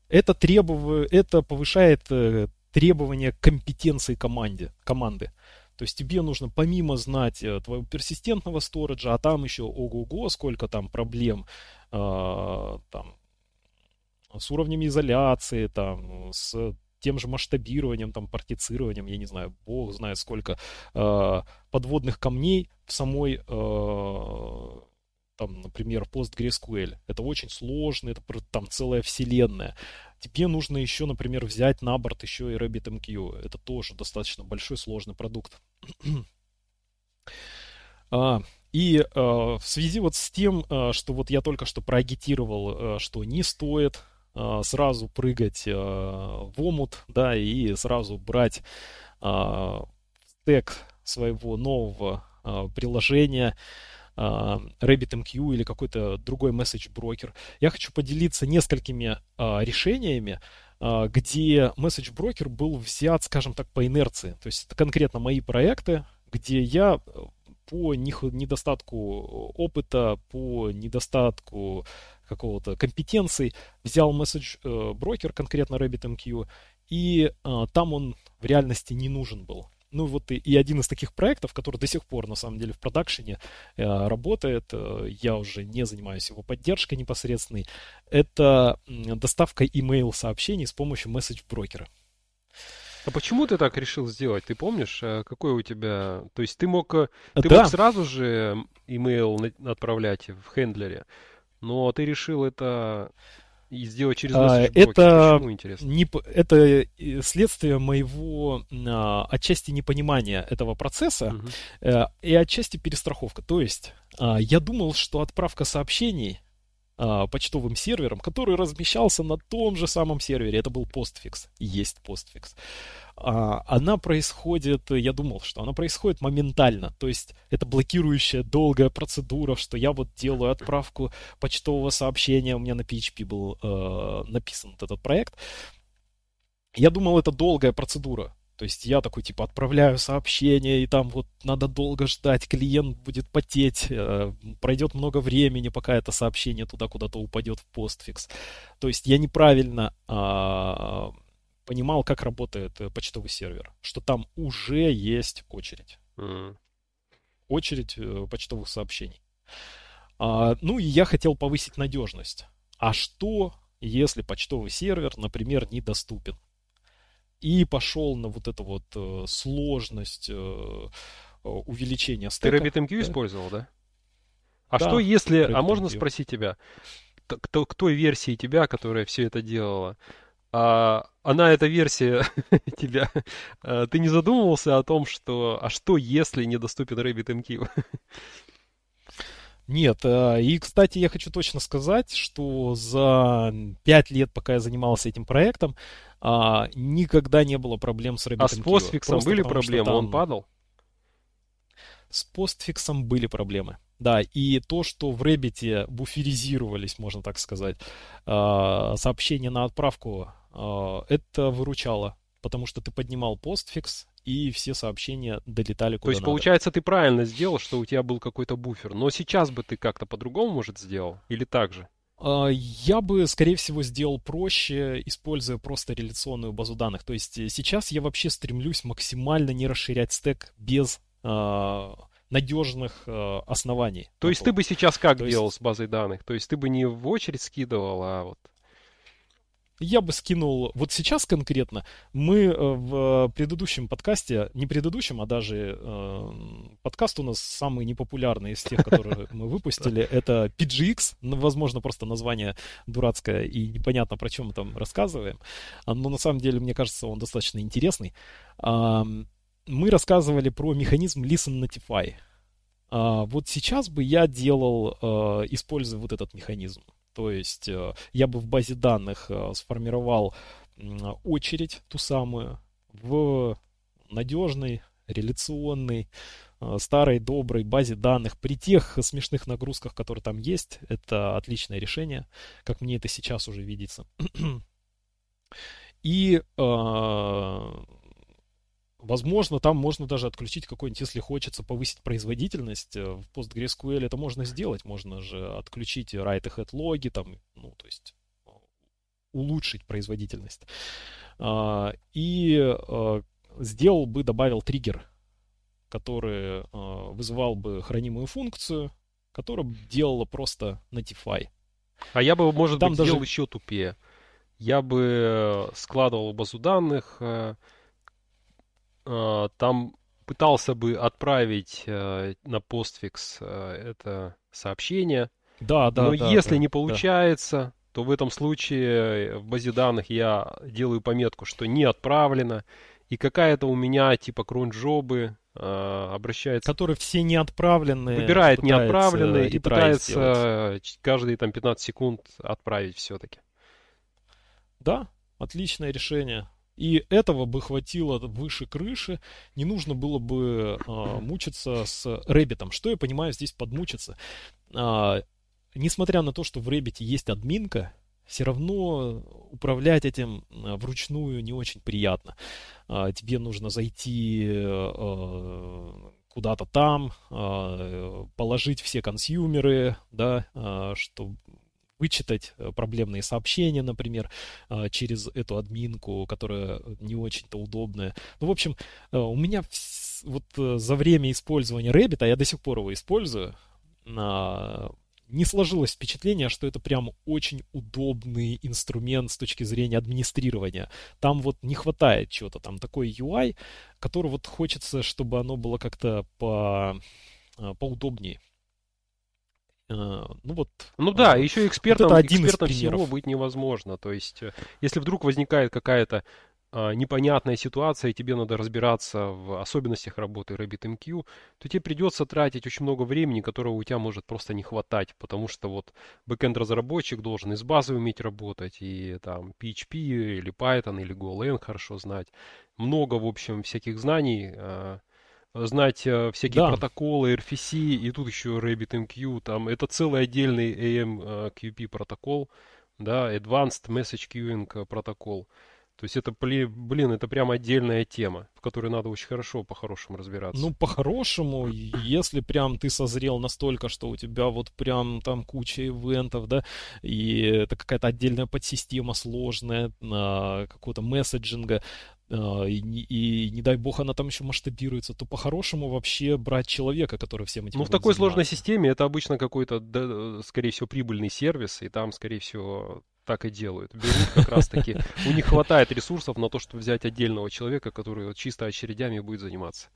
Это требует, это повышает э, требования компетенции команде, команды. То есть тебе нужно помимо знать э, твоего персистентного сториджа, а там еще ого-го, сколько там проблем э, там, с уровнями изоляции, там, с тем же масштабированием, там, партицированием, я не знаю, бог знает сколько э, подводных камней в самой, э, там, например, PostgreSQL. Это очень сложно, это там целая вселенная. Тебе нужно еще, например, взять на борт еще и RabbitMQ. Это тоже достаточно большой сложный продукт. а, и э, в связи вот с тем, э, что вот я только что проагитировал, э, что не стоит сразу прыгать а, в омут, да, и сразу брать а, стек своего нового приложения, RabbitMQ или какой-то другой message брокер. Я хочу поделиться несколькими решениями, где message брокер был взят, скажем так, по инерции. То есть это конкретно мои проекты, где я по недостатку опыта, по недостатку какого-то компетенций, взял месседж э, брокер, конкретно RabbitMQ, и э, там он в реальности не нужен был. Ну вот и, и один из таких проектов, который до сих пор на самом деле в продакшене э, работает, э, я уже не занимаюсь его поддержкой непосредственной, это э, доставка email сообщений с помощью месседж брокера. А почему ты так решил сделать? Ты помнишь, э, какой у тебя... То есть ты мог, ты да. мог сразу же email отправлять в хендлере, но ты решил это и сделать через а, это не это э, следствие моего а, отчасти непонимания этого процесса угу. а, и отчасти перестраховка. То есть а, я думал, что отправка сообщений а, почтовым сервером, который размещался на том же самом сервере. Это был постфикс. Есть постфикс. А, она происходит, я думал, что она происходит моментально. То есть это блокирующая долгая процедура, что я вот делаю отправку почтового сообщения. У меня на PHP был э, написан этот проект. Я думал, это долгая процедура. То есть я такой, типа, отправляю сообщение, и там вот надо долго ждать, клиент будет потеть, э, пройдет много времени, пока это сообщение туда куда-то упадет в постфикс. То есть я неправильно э, понимал, как работает э, почтовый сервер, что там уже есть очередь. Mm. Очередь э, почтовых сообщений. А, ну и я хотел повысить надежность. А что, если почтовый сервер, например, недоступен? И пошел на вот эту вот э, сложность э, увеличения стека. Ты RabbitMQ да? использовал, да? А да, что если... А можно спросить тебя, к, к той версии тебя, которая все это делала, а, она, эта версия тебя, а, ты не задумывался о том, что... А что если недоступен RabbitMQ? Нет, э, и, кстати, я хочу точно сказать, что за пять лет, пока я занимался этим проектом, а, никогда не было проблем с RabbitMQ. А с постфиксом были проблемы? Там... Он падал? С постфиксом были проблемы. Да, и то, что в Рэббите буферизировались, можно так сказать, а, сообщения на отправку, а, это выручало, потому что ты поднимал постфикс, и все сообщения долетали куда То есть, надо. получается, ты правильно сделал, что у тебя был какой-то буфер, но сейчас бы ты как-то по-другому, может, сделал? Или так же? А, я бы, скорее всего, сделал проще, используя просто реляционную базу данных. То есть э, сейчас я вообще стремлюсь максимально не расширять стек без надежных э, оснований. То есть ты бы сейчас как То делал есть... с базой данных? То есть ты бы не в очередь скидывал, а вот... Я бы скинул, вот сейчас конкретно, мы э, в предыдущем подкасте, не предыдущем, а даже э, подкаст у нас самый непопулярный из тех, которые мы выпустили, это PGX, ну, возможно, просто название дурацкое и непонятно, про чем мы там рассказываем, а, но на самом деле, мне кажется, он достаточно интересный мы рассказывали про механизм Listen Notify. А, вот сейчас бы я делал, а, используя вот этот механизм. То есть а, я бы в базе данных а, сформировал очередь, ту самую, в надежной, реляционной, а, старой, доброй базе данных при тех смешных нагрузках, которые там есть. Это отличное решение, как мне это сейчас уже видится. И э, Возможно, там можно даже отключить какой-нибудь, если хочется повысить производительность. Э, в PostgreSQL это можно сделать. Можно же отключить write ahead логи, там, ну, то есть э, улучшить производительность. А, и э, сделал бы, добавил триггер, который вызывал бы хранимую функцию, которая делала просто notify. А я бы, может там быть, даже... сделал еще тупее. Я бы складывал базу данных, там пытался бы отправить э, на постфикс э, это сообщение. Да, да. Но да, если да, не получается, да. то в этом случае в базе данных я делаю пометку, что не отправлено. И какая-то у меня типа кронжобы обращается. Которые все не отправленные. Выбирает не отправленные и пытается сделать. каждые там 15 секунд отправить все-таки. Да, отличное решение. И этого бы хватило выше крыши, не нужно было бы а, мучиться с Rabbit ом. Что я понимаю здесь под мучиться? А, несмотря на то, что в Rabbit е есть админка, все равно управлять этим а, вручную не очень приятно. А, тебе нужно зайти а, куда-то там, а, положить все consumer ы, да, а, чтобы вычитать э, проблемные сообщения, например, э, через эту админку, которая не очень-то удобная. Ну, в общем, э, у меня вот за время использования Rabbit, а я до сих пор его использую, не сложилось впечатление, что это прям очень удобный инструмент с точки зрения администрирования. Там вот не хватает чего-то, там такой UI, который вот хочется, чтобы оно было как-то по, поудобнее. Э, ну вот. Ну да, еще экспертом, вот один экспертом всего быть невозможно. То есть, э, если вдруг возникает какая-то а, непонятная ситуация, и тебе надо разбираться в особенностях работы RabbitMQ, то тебе придется тратить очень много времени, которого у тебя может просто не хватать, потому что вот бэкенд разработчик должен из базы уметь работать, и там PHP или Python или GoLang хорошо знать. Много, в общем, всяких знаний, а, знать э, всякие да. протоколы, RFC, и тут еще RabbitMQ, там, это целый отдельный AMQP э, протокол, да, Advanced Message Queuing протокол. То есть это, блин, это прям отдельная тема, в которой надо очень хорошо, по-хорошему разбираться. Ну, по-хорошему, если прям ты созрел настолько, что у тебя вот прям там куча ивентов, да, и это какая-то отдельная подсистема сложная, какого-то месседжинга, а, и, и не дай бог она там еще масштабируется, то по-хорошему вообще брать человека, который всем этим Ну, в такой заниматься. сложной системе это обычно какой-то, да, скорее всего, прибыльный сервис, и там, скорее всего, так и делают. Берут как раз-таки, у них хватает ресурсов на то, чтобы взять отдельного человека, который чисто очередями будет заниматься.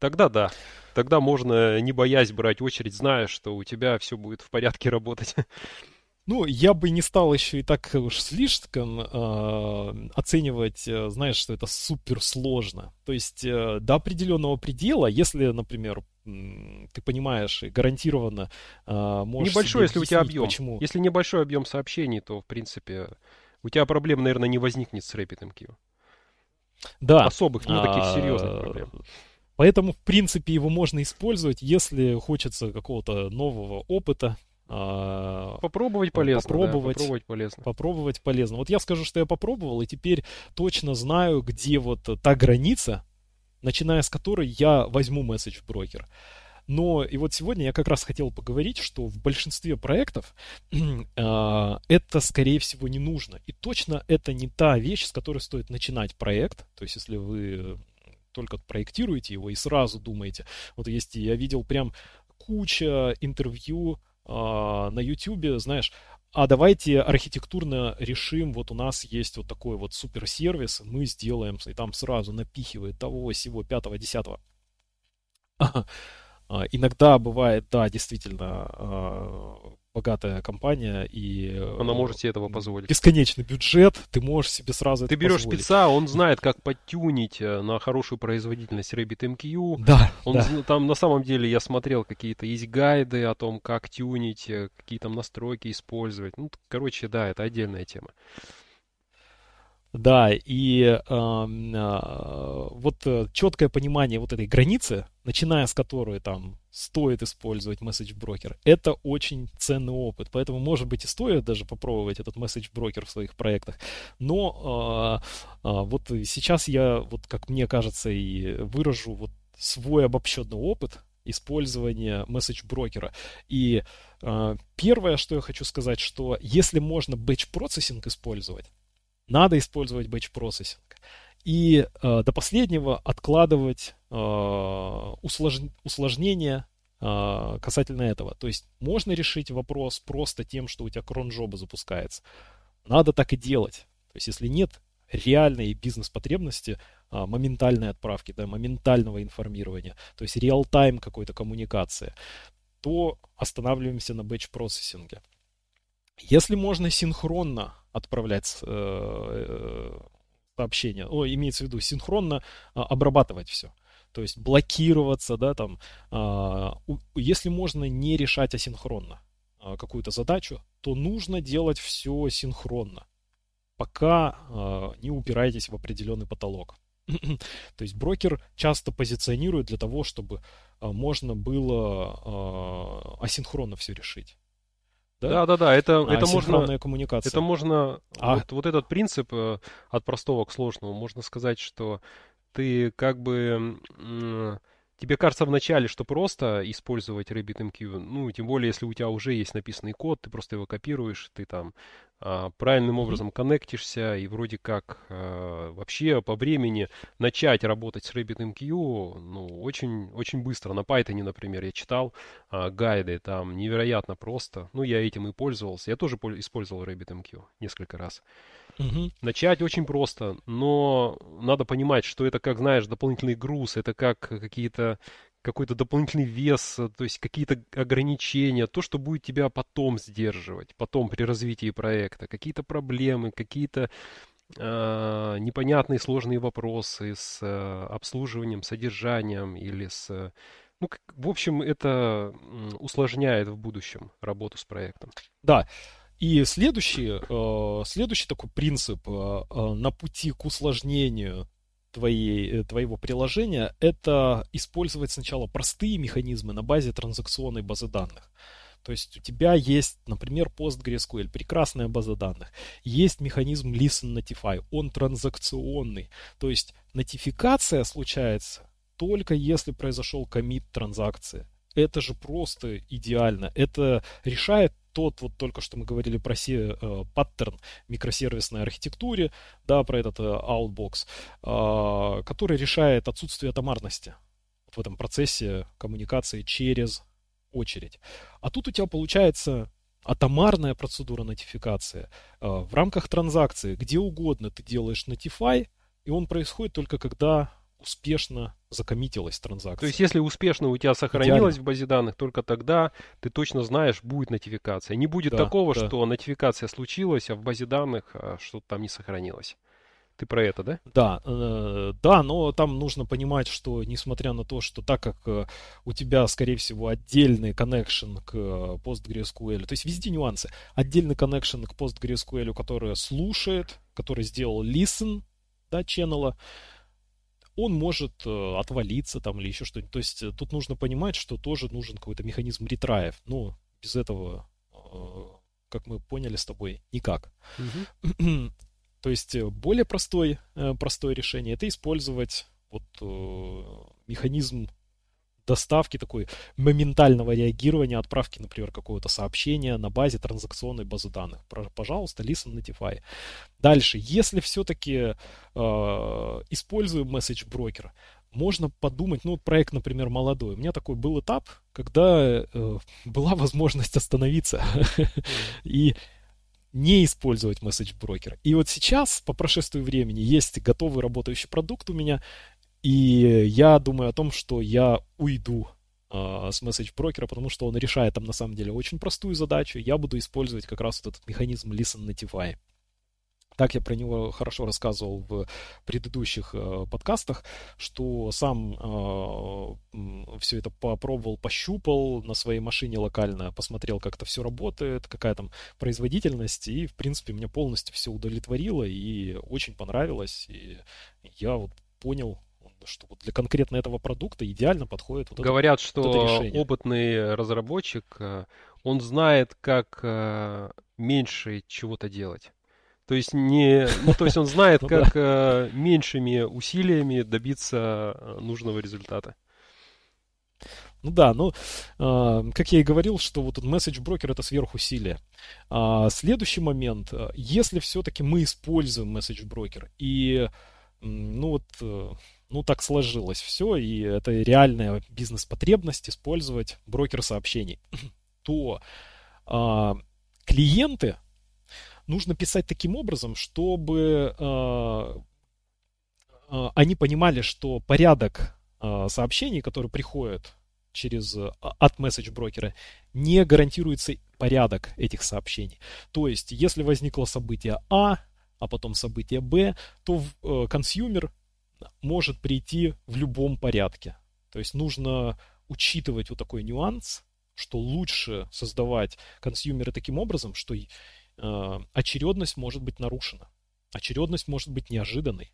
Тогда да. Тогда можно, не боясь брать очередь, зная, что у тебя все будет в порядке работать. Ну, я бы не стал еще и так уж слишком э, оценивать, э, знаешь, что это супер сложно. То есть э, до определенного предела, если, например, ты понимаешь гарантированно э, можешь Небольшой, если у тебя объем. Почему. Если небольшой объем сообщений, то, в принципе, у тебя проблем, наверное, не возникнет с RabbitMQ. Да. Особых, ну, таких серьезных проблем. Поэтому, в принципе, его можно использовать, если хочется какого-то нового опыта, а, попробовать полезно. Попробовать, да, попробовать полезно. Попробовать полезно. Вот я скажу, что я попробовал, и теперь точно знаю, где вот та граница, начиная с которой я возьму месседж брокер. Но и вот сегодня я как раз хотел поговорить, что в большинстве проектов э, это, скорее всего, не нужно. И точно это не та вещь, с которой стоит начинать проект. То есть, если вы только проектируете его и сразу думаете, вот есть, я видел прям куча интервью а, на YouTube, знаешь, а давайте архитектурно решим, вот у нас есть вот такой вот суперсервис, мы сделаем, и там сразу напихивает того, всего, пятого, десятого. Иногда бывает, да, действительно, а, богатая компания, и... Она может себе этого позволить. Бесконечный бюджет, ты можешь себе сразу Ты берешь позволить. спеца, он знает, как подтюнить э, на хорошую производительность RabbitMQ. Да, он, да. Там на самом деле я смотрел какие-то есть гайды о том, как тюнить, э, какие там настройки использовать. Ну, короче, да, это отдельная тема. Да, и э, э, вот четкое понимание вот этой границы, начиная с которой там стоит использовать месседж брокер, это очень ценный опыт. Поэтому, может быть, и стоит даже попробовать этот месседж брокер в своих проектах. Но э, э, вот сейчас я, вот как мне кажется, и выражу вот свой обобщенный опыт использования месседж брокера. И э, первое, что я хочу сказать, что если можно batch процессинг использовать, надо использовать batch процессинг. И э, до последнего откладывать э, услож... усложнения э, касательно этого. То есть можно решить вопрос просто тем, что у тебя кронжоба запускается. Надо так и делать. То есть если нет реальной бизнес-потребности, э, моментальной отправки, да, моментального информирования, то есть реал-тайм какой-то коммуникации, то останавливаемся на batch-процессинге. Если можно синхронно отправлять э, э, сообщения, о, имеется в виду синхронно а, обрабатывать все. То есть блокироваться, да, там, а, если можно не решать асинхронно а, какую-то задачу, то нужно делать все синхронно, пока не упираетесь в определенный потолок. То есть брокер часто позиционирует для того, чтобы можно было асинхронно все решить. Да, да, да, это, а, это можно, коммуникация. это можно, а... вот, вот этот принцип э, от простого к сложному, можно сказать, что ты как бы Тебе кажется вначале, что просто использовать RabbitMQ, ну, тем более, если у тебя уже есть написанный код, ты просто его копируешь, ты там правильным образом коннектишься, и вроде как а, вообще по времени начать работать с RabbitMQ, ну, очень, очень быстро. На Python, например, я читал а, гайды, там невероятно просто. Ну, я этим и пользовался. Я тоже использовал RabbitMQ несколько раз. Угу. Начать очень просто, но надо понимать, что это как, знаешь, дополнительный груз, это как какие-то какой-то дополнительный вес, то есть какие-то ограничения, то, что будет тебя потом сдерживать, потом при развитии проекта, какие-то проблемы, какие-то э, непонятные сложные вопросы с э, обслуживанием, содержанием или с... Ну, в общем, это усложняет в будущем работу с проектом. Да, и следующий, э, следующий такой принцип э, э, на пути к усложнению твоей, твоего приложения – это использовать сначала простые механизмы на базе транзакционной базы данных. То есть у тебя есть, например, PostgreSQL, прекрасная база данных. Есть механизм Listen Notify, он транзакционный. То есть нотификация случается только если произошел комит транзакции. Это же просто идеально. Это решает тот, вот только что мы говорили про се, э, паттерн микросервисной архитектуре, да, про этот э, Outbox, э, который решает отсутствие атомарности вот в этом процессе коммуникации через очередь. А тут у тебя получается атомарная процедура нотификации э, в рамках транзакции, где угодно ты делаешь notify, и он происходит только когда успешно закоммитилась транзакция. То есть, если успешно у тебя сохранилось Идеально. в базе данных, только тогда ты точно знаешь, будет нотификация. Не будет да, такого, да. что нотификация случилась, а в базе данных а, что-то там не сохранилось. Ты про это, да? Да, э, да, но там нужно понимать, что несмотря на то, что так как э, у тебя, скорее всего, отдельный коннекшн к э, PostgreSQL, то есть везде нюансы, отдельный коннекшн к PostgreSQL, который слушает, который сделал listen, да, channel, он может э, отвалиться там или еще что-нибудь. То есть э, тут нужно понимать, что тоже нужен какой-то механизм ретраев. Ну, без этого, э, как мы поняли с тобой, никак. Мгм. То есть более простой, простое решение это использовать вот механизм доставки такой моментального реагирования, отправки, например, какого-то сообщения на базе транзакционной базы данных. Пожалуйста, listen notify. Дальше, если все-таки используем message брокер, можно подумать, ну, проект, например, молодой. У меня такой был этап, когда э, была возможность остановиться и не использовать месседж брокер. И вот сейчас, по прошествию времени, есть готовый работающий продукт у меня, и я думаю о том, что я уйду а, с месседж брокера, потому что он решает там на самом деле очень простую задачу. Я буду использовать как раз вот этот механизм Listen Notify. Так я про него хорошо рассказывал в предыдущих э, подкастах, что сам э, все это попробовал, пощупал на своей машине локально, посмотрел, как это все работает, какая там производительность, и, в принципе, меня полностью все удовлетворило и очень понравилось. И я вот понял, что вот для конкретно этого продукта идеально подходит вот Говорят, это, что вот это решение. опытный разработчик, э, он знает, как э, меньше чего-то делать. То есть не, ну то есть он знает, Ну как э, меньшими усилиями добиться э, нужного результата. Ну да, ну, а, как я и говорил, что вот этот message брокер это сверхусилие. А, следующий момент, если все-таки мы используем message брокер и, ну вот, э, ну так сложилось все, и это реальная бизнес-потребность использовать брокер сообщений, то а, клиенты нужно писать таким образом, чтобы а, а, они понимали, что порядок а, сообщений, которые приходят через от месседж брокера, не гарантируется порядок этих сообщений. То есть, если возникло событие А, а потом событие Б, то э, consumer может прийти в любом порядке. То есть нужно учитывать вот такой нюанс, что лучше создавать consumer ы таким образом, что э, очередность может быть нарушена. Очередность может быть неожиданной.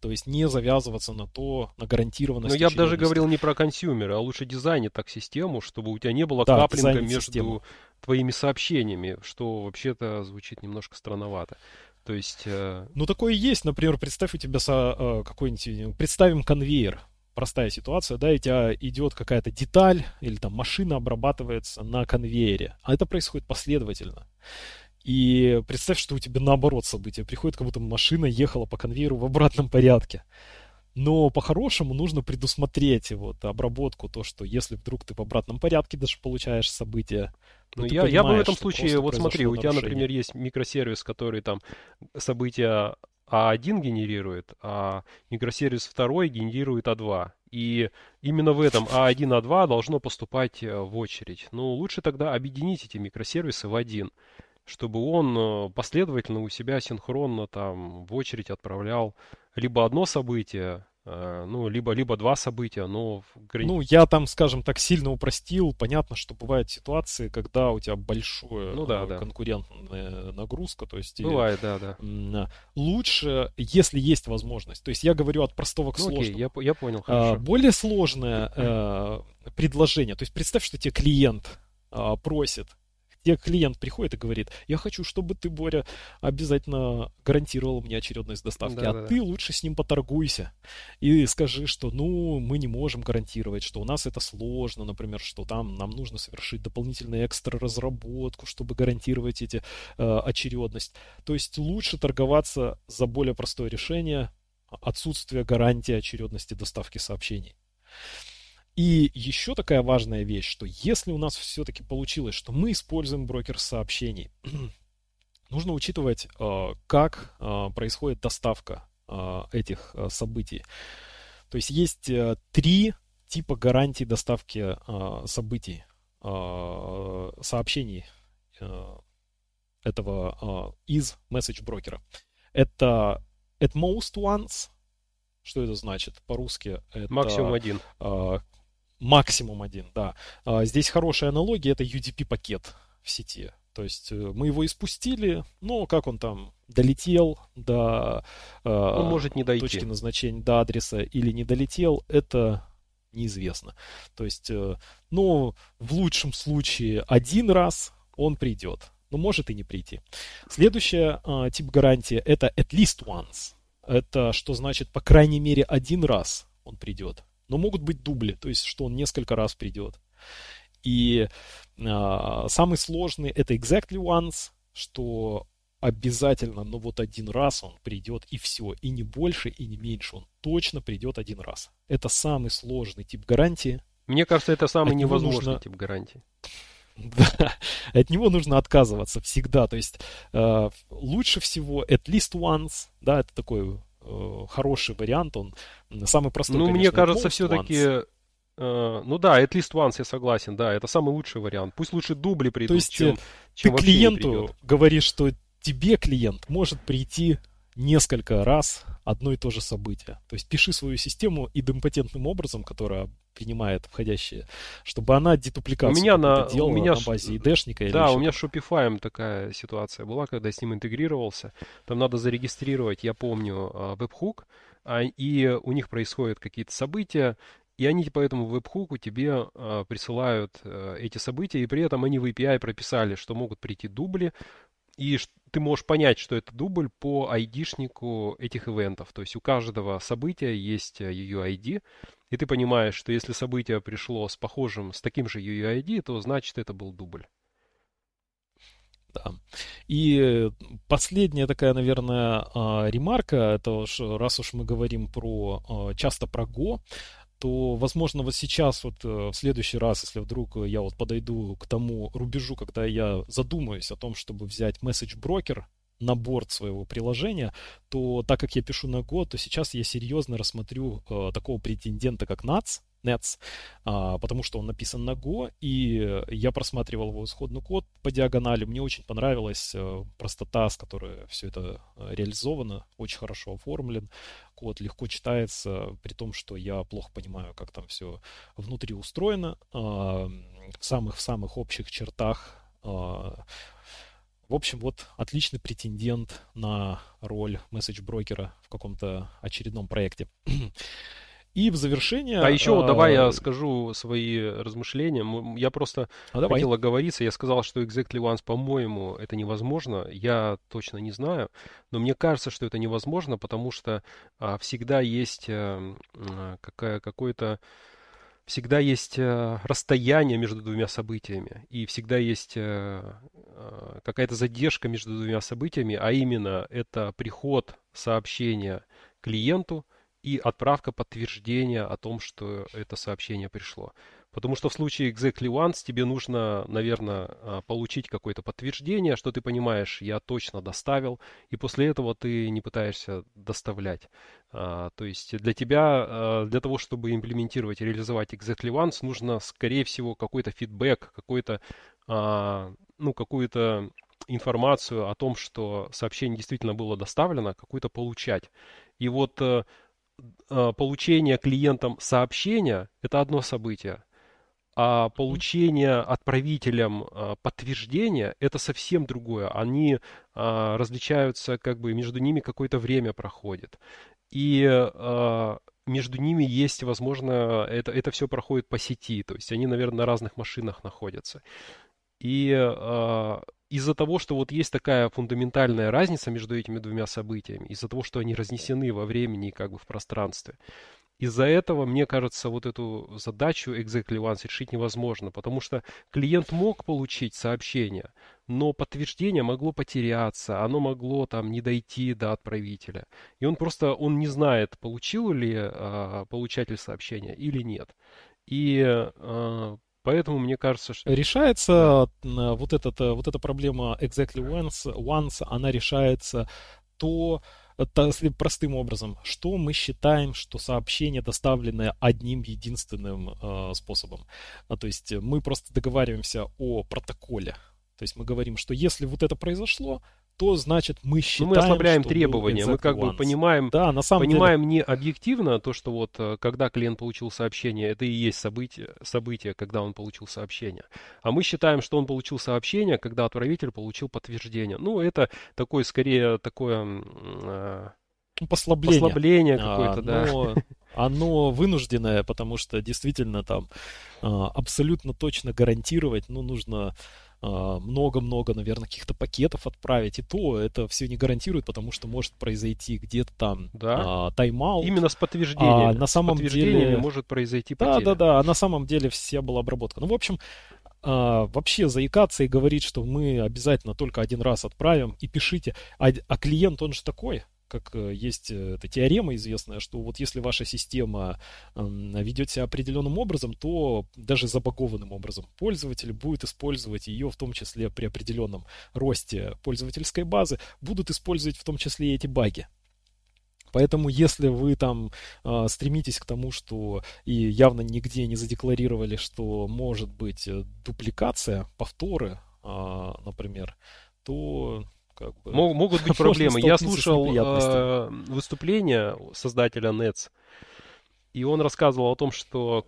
То есть не завязываться на то, на гарантированность Но я бы даже говорил не про консюмера, а лучше дизайнить так систему, чтобы у тебя не было Да, каплинга между систему. твоими сообщениями, что вообще-то звучит немножко странновато. То есть, э, Ну, такое есть. Например, представь у тебя со, э, какой-нибудь... Представим конвейер. Простая ситуация, да, и у тебя идет какая-то деталь или там машина обрабатывается на конвейере. А это происходит последовательно. И представь, что у тебя наоборот событие. Приходит, как будто машина ехала по конвейеру в обратном порядке. Но по-хорошему нужно предусмотреть вот обработку, то, что если вдруг ты в обратном порядке даже получаешь событие, ну, я, я бы в этом случае, вот смотри, у тебя, нарушение. например, есть микросервис, который там события А1 генерирует, а микросервис второй генерирует А2. И именно в этом А1, А2 должно поступать э, в очередь. Ну, лучше тогда объединить эти микросервисы в один, чтобы он э, последовательно у себя синхронно там в очередь отправлял либо одно событие, э, ну, либо, либо два события, но Ну, я там, скажем так, сильно упростил. Понятно, что бывают ситуации, когда у тебя большое Ну да, э, да. конкурентная нагрузка, то есть бывает, да, да. а, лучше, если есть возможность. То есть я говорю от простого к Ну, окей, сложному. я, по- я понял, А, хорошо. более сложное э, предложение. То есть представь, что тебе клиент а, просит, тебе клиент приходит и говорит, я хочу, чтобы ты, Боря, обязательно гарантировал мне очередность доставки, а Да-да-да. ты лучше с ним поторгуйся и скажи, что, ну, мы не можем гарантировать, что у нас это сложно, например, что там нам нужно совершить дополнительную экстра разработку, чтобы гарантировать эти э, очередность. То есть лучше торговаться за более простое решение отсутствие гарантии очередности доставки сообщений. И еще такая важная вещь, что если у нас все-таки получилось, что мы используем брокер сообщений, нужно учитывать, э, как э, происходит доставка э, этих событий. То есть есть три типа гарантий доставки событий, сообщений этого из месседж брокера. это at most once. Что это значит по-русски? Это, максимум один. Э, максимум один, да. Э, здесь хорошая аналогия, это UDP-пакет в сети. То есть э, мы его испустили, но как он там долетел до э, он может не дойти. точки назначения, до адреса или не долетел, это неизвестно. То есть, э, ну, в лучшем случае один раз он придет, но может и не прийти. Следующая э, тип гарантии это at least once. Это что значит, по крайней мере, один раз он придет. Но могут быть дубли, то есть, что он несколько раз придет. И э, самый сложный это exactly once, что обязательно, но вот один раз он придет и все, и не больше, и не меньше, он точно придет один раз. Это самый сложный тип гарантии. Мне кажется, это самый От невозможный нужно... тип гарантии. Да, от него нужно отказываться всегда. То есть э, лучше всего at least once, да, это такой э, хороший вариант, он самый простой. Ну, конечно, мне кажется, все-таки э, ну да, at least once я согласен, да, это самый лучший вариант. Пусть лучше дубли придут, То есть, чем, ты чем клиенту говоришь, что тебе клиент может прийти несколько раз одно и то же событие. То есть пиши свою систему идемпотентным образом, которая принимает входящие, чтобы она детупликацию у меня на, делала у меня на базе id Да, у меня с Shopify такая ситуация была, когда с ним интегрировался. Там надо зарегистрировать, я помню, а, веб-хук, а, и у них происходят какие-то события, и они по этому веб-хуку тебе э, присылают э, эти события, и при этом они в API прописали, что могут прийти дубли, и ты можешь понять, что это дубль по айдишнику этих ивентов. То есть у каждого события есть э, UUID, и ты понимаешь, что если событие пришло с похожим, с таким же UUID, то значит это был дубль. Да. И последняя такая, наверное, а, ремарка, это уж, раз уж мы говорим про а, часто про Go, то, возможно, вот сейчас, вот э, в следующий раз, если вдруг я вот подойду к тому рубежу, когда я задумаюсь о том, чтобы взять месседж-брокер на борт своего приложения, то так как я пишу на Go, то сейчас я серьезно рассмотрю э, такого претендента, как NATS, Nets, а, потому что он написан на Go, и я просматривал его исходный код по диагонали. Мне очень понравилась а, простота, с которой все это э, реализовано, очень хорошо оформлен. Код легко читается, при том, что я плохо понимаю, как там все внутри устроено. А, в самых-самых общих чертах а, в общем, вот отличный претендент на роль месседж-брокера в каком-то очередном проекте. И в завершение... А еще а... давай я скажу свои размышления. Я просто а давай. хотел оговориться. Я сказал, что Exactly Once, по-моему, это невозможно. Я точно не знаю. Но мне кажется, что это невозможно, потому что а, всегда есть а, какая, какое-то всегда есть э, расстояние между двумя событиями, и всегда есть э, э, какая-то задержка между двумя событиями, а именно это приход сообщения клиенту – и отправка подтверждения о том, что это сообщение пришло. Потому что в случае exactly once тебе нужно, наверное, а, получить какое-то подтверждение, что ты понимаешь, я точно доставил, и после этого ты не пытаешься доставлять. А, то есть для тебя, а, для того, чтобы имплементировать и реализовать exactly once, нужно, скорее всего, какой-то фидбэк, какой-то, ну, какую-то информацию о том, что сообщение действительно было доставлено, какую-то получать. И вот э, получение клиентам сообщения – это одно событие, а получение отправителям э, подтверждения – это совсем другое. Они э, различаются, как бы между ними какое-то время проходит. И между ними есть, возможно, это, это все проходит по сети, то есть они, наверное, на разных машинах находятся. И из-за того, что вот есть такая фундаментальная разница между этими двумя событиями, из-за того, что они разнесены во времени и как бы в пространстве, из-за этого, мне кажется, вот эту задачу Exactly Once решить невозможно, потому что клиент мог получить сообщение, но подтверждение могло потеряться, оно могло там не дойти до отправителя. И он просто, он не знает, получил ли э, получатель сообщения или нет. И э, Поэтому мне кажется, что... Решается да. вот, этот, э, вот эта проблема exactly once, once она решается то, то простым образом, что мы считаем, что сообщение доставленное одним единственным э, способом. А, то есть мы просто договариваемся о протоколе. То есть мы говорим, что если вот это произошло, то значит мы считаем, ну, мы ослабляем что требования, мы как бы понимаем, да, на самом понимаем деле... не объективно то, что вот э, когда клиент получил сообщение, это и есть событие, событие, когда он получил сообщение. А мы считаем, что он получил сообщение, когда отправитель получил подтверждение. Ну, это такое, скорее, такое... Э, ну, послабление. Послабление а, какое-то, а, да. Но оно вынужденное, потому что действительно там а, абсолютно точно гарантировать, ну, нужно много-много, наверное, каких-то пакетов отправить, и то это все не гарантирует, потому что может произойти где-то там да. а, тайм-аут. Именно с подтверждением. А на самом деле может произойти потеря. Да, да, да, а на самом деле вся была обработка. Ну, в общем, а, вообще заикаться и говорить, что мы обязательно только один раз отправим и пишите, а, а клиент, он же такой, как э, есть э, эта теорема известная, что вот если ваша система ведет себя определенным образом, то даже забагованным образом пользователь будет использовать ее, в том числе при определенном росте пользовательской базы, будут использовать в том числе и эти баги. Поэтому, если вы там э, стремитесь к тому, что и явно нигде не задекларировали, что может быть э, дупликация, повторы, э, например, то как бы... Могут быть проблемы. Я слушал э, выступление создателя Nets, и он рассказывал о том, что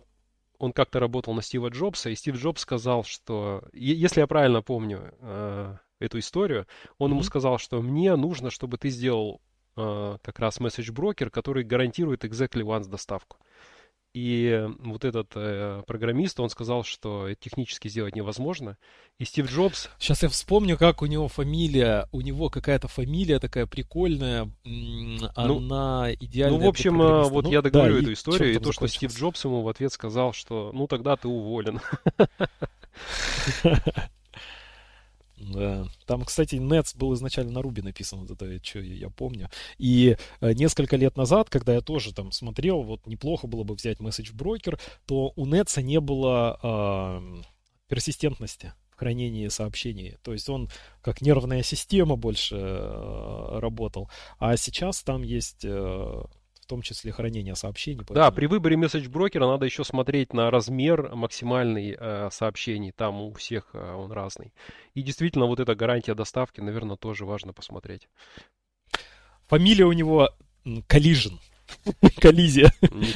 он как-то работал на Стива Джобса, и Стив Джобс сказал, что, если я правильно помню э, эту историю, он mm-hmm. ему сказал, что мне нужно, чтобы ты сделал э, как раз месседж брокер, который гарантирует exactly once доставку. И вот этот э, программист, он сказал, что это технически сделать невозможно. И Стив Джобс... Сейчас я вспомню, как у него фамилия. У него какая-то фамилия такая прикольная. Она ну, идеальная. Ну, в общем, э, вот ну, я договорю да, эту историю. И то, что Стив Джобс ему в ответ сказал, что ну тогда ты уволен. Да. Там, кстати, Nets был изначально на Руби написан, вот это что я помню. И э, несколько лет назад, когда я тоже там смотрел, вот неплохо было бы взять Message Broker, то у Nets не было э, персистентности в хранении сообщений. То есть он как нервная система больше э, работал. А сейчас там есть... Э, том числе хранение сообщений. Поэтому... Да, при выборе месседж брокера надо еще смотреть на размер максимальный э, сообщений. Там у всех э, он разный. И действительно, вот эта гарантия доставки, наверное, тоже важно посмотреть. Фамилия у него Collision. Коллизия.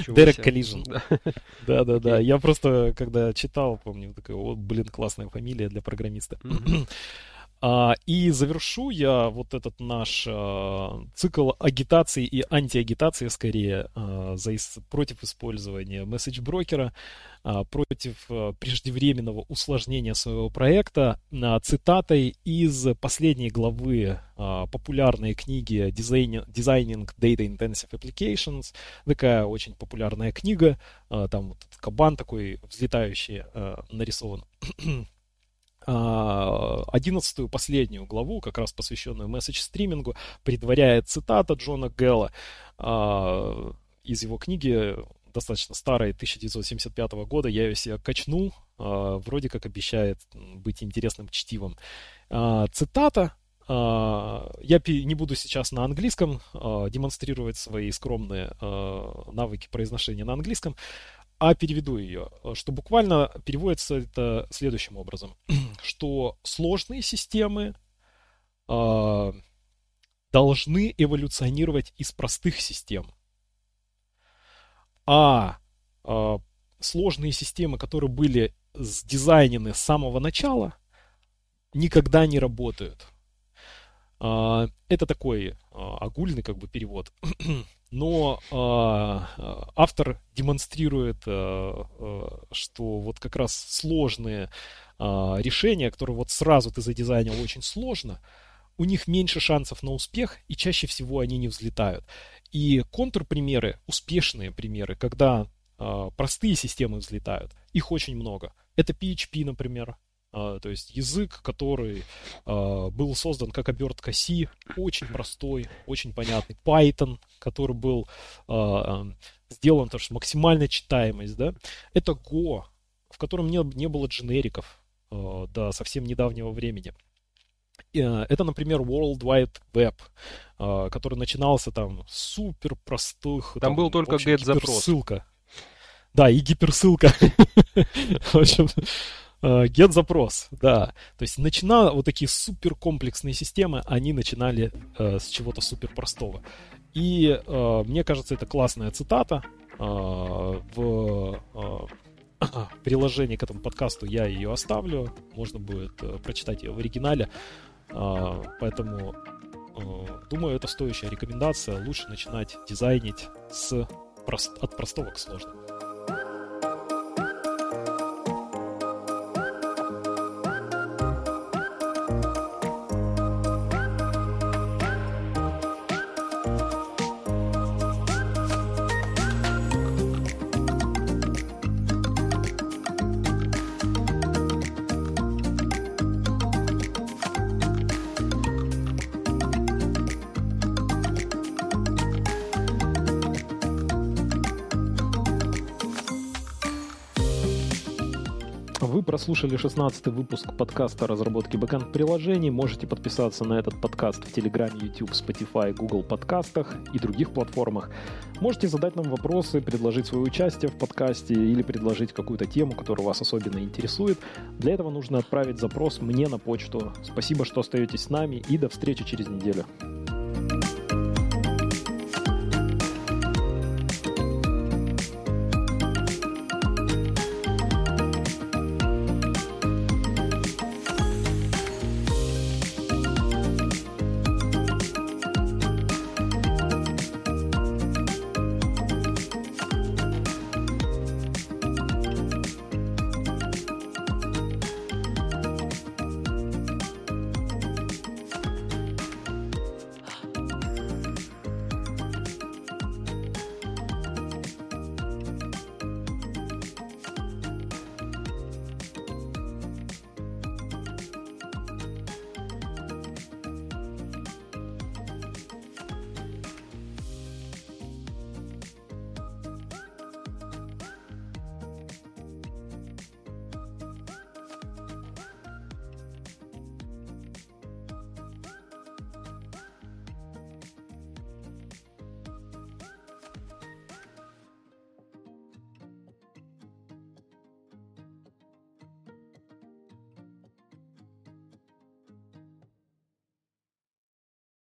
Дерек Collision. Да, да, да. Я просто, когда читал, помню, такой, о, блин, классная фамилия для программиста. А, и завершу я вот этот наш а, цикл агитации и антиагитации, скорее, а, за, против использования месседж-брокера, против преждевременного усложнения своего проекта цитатой из последней главы популярной книги Designing Data Intensive Applications. Такая очень популярная книга. Там вот кабан такой взлетающий нарисован. А, одиннадцатую последнюю главу, как раз посвященную месседж-стримингу, предваряет цитата Джона Гелла а, из его книги достаточно старой 1975 года. Я ее себе качнул, а, вроде как обещает быть интересным чтивом. Цитата я не буду сейчас на английском демонстрировать свои скромные навыки произношения на английском а переведу ее, что буквально переводится это следующим образом, что сложные системы э, должны эволюционировать из простых систем, а э, сложные системы, которые были сдизайнены с самого начала, никогда не работают. Э, это такой э, огульный как бы перевод. но э, автор демонстрирует, э, э, что вот как раз сложные э, решения, которые вот сразу ты задизайнил очень сложно, у них меньше шансов на успех, и чаще всего они не взлетают. И контрпримеры, успешные примеры, когда э, простые системы взлетают, их очень много. Это PHP, например, то есть язык, который а, был создан как обертка C, очень простой, очень понятный. Python, который был а, сделан, то, что максимальная читаемость, да. Это Go, в котором не, не было дженериков до совсем недавнего времени. Это, например, World Wide Web, который начинался там супер простых. Там, там был только get запрос. Ссылка. Да, и гиперссылка. В общем, Get-запрос, да. То есть начинала вот такие суперкомплексные системы, они начинали э, с чего-то супер простого. И э, мне кажется, это классная цитата. Э, в э, приложении к этому подкасту я ее оставлю. Можно будет э, прочитать ее в оригинале. Э, поэтому э, думаю, это стоящая рекомендация. Лучше начинать дизайнить с прост, от простого к сложному. Прослушали 16 выпуск подкаста разработки бэкэнд приложений. Можете подписаться на этот подкаст в Телеграме, YouTube, Spotify, Google подкастах и других платформах. Можете задать нам вопросы, предложить свое участие в подкасте или предложить какую-то тему, которая вас особенно интересует. Для этого нужно отправить запрос мне на почту. Спасибо, что остаетесь с нами и до встречи через неделю.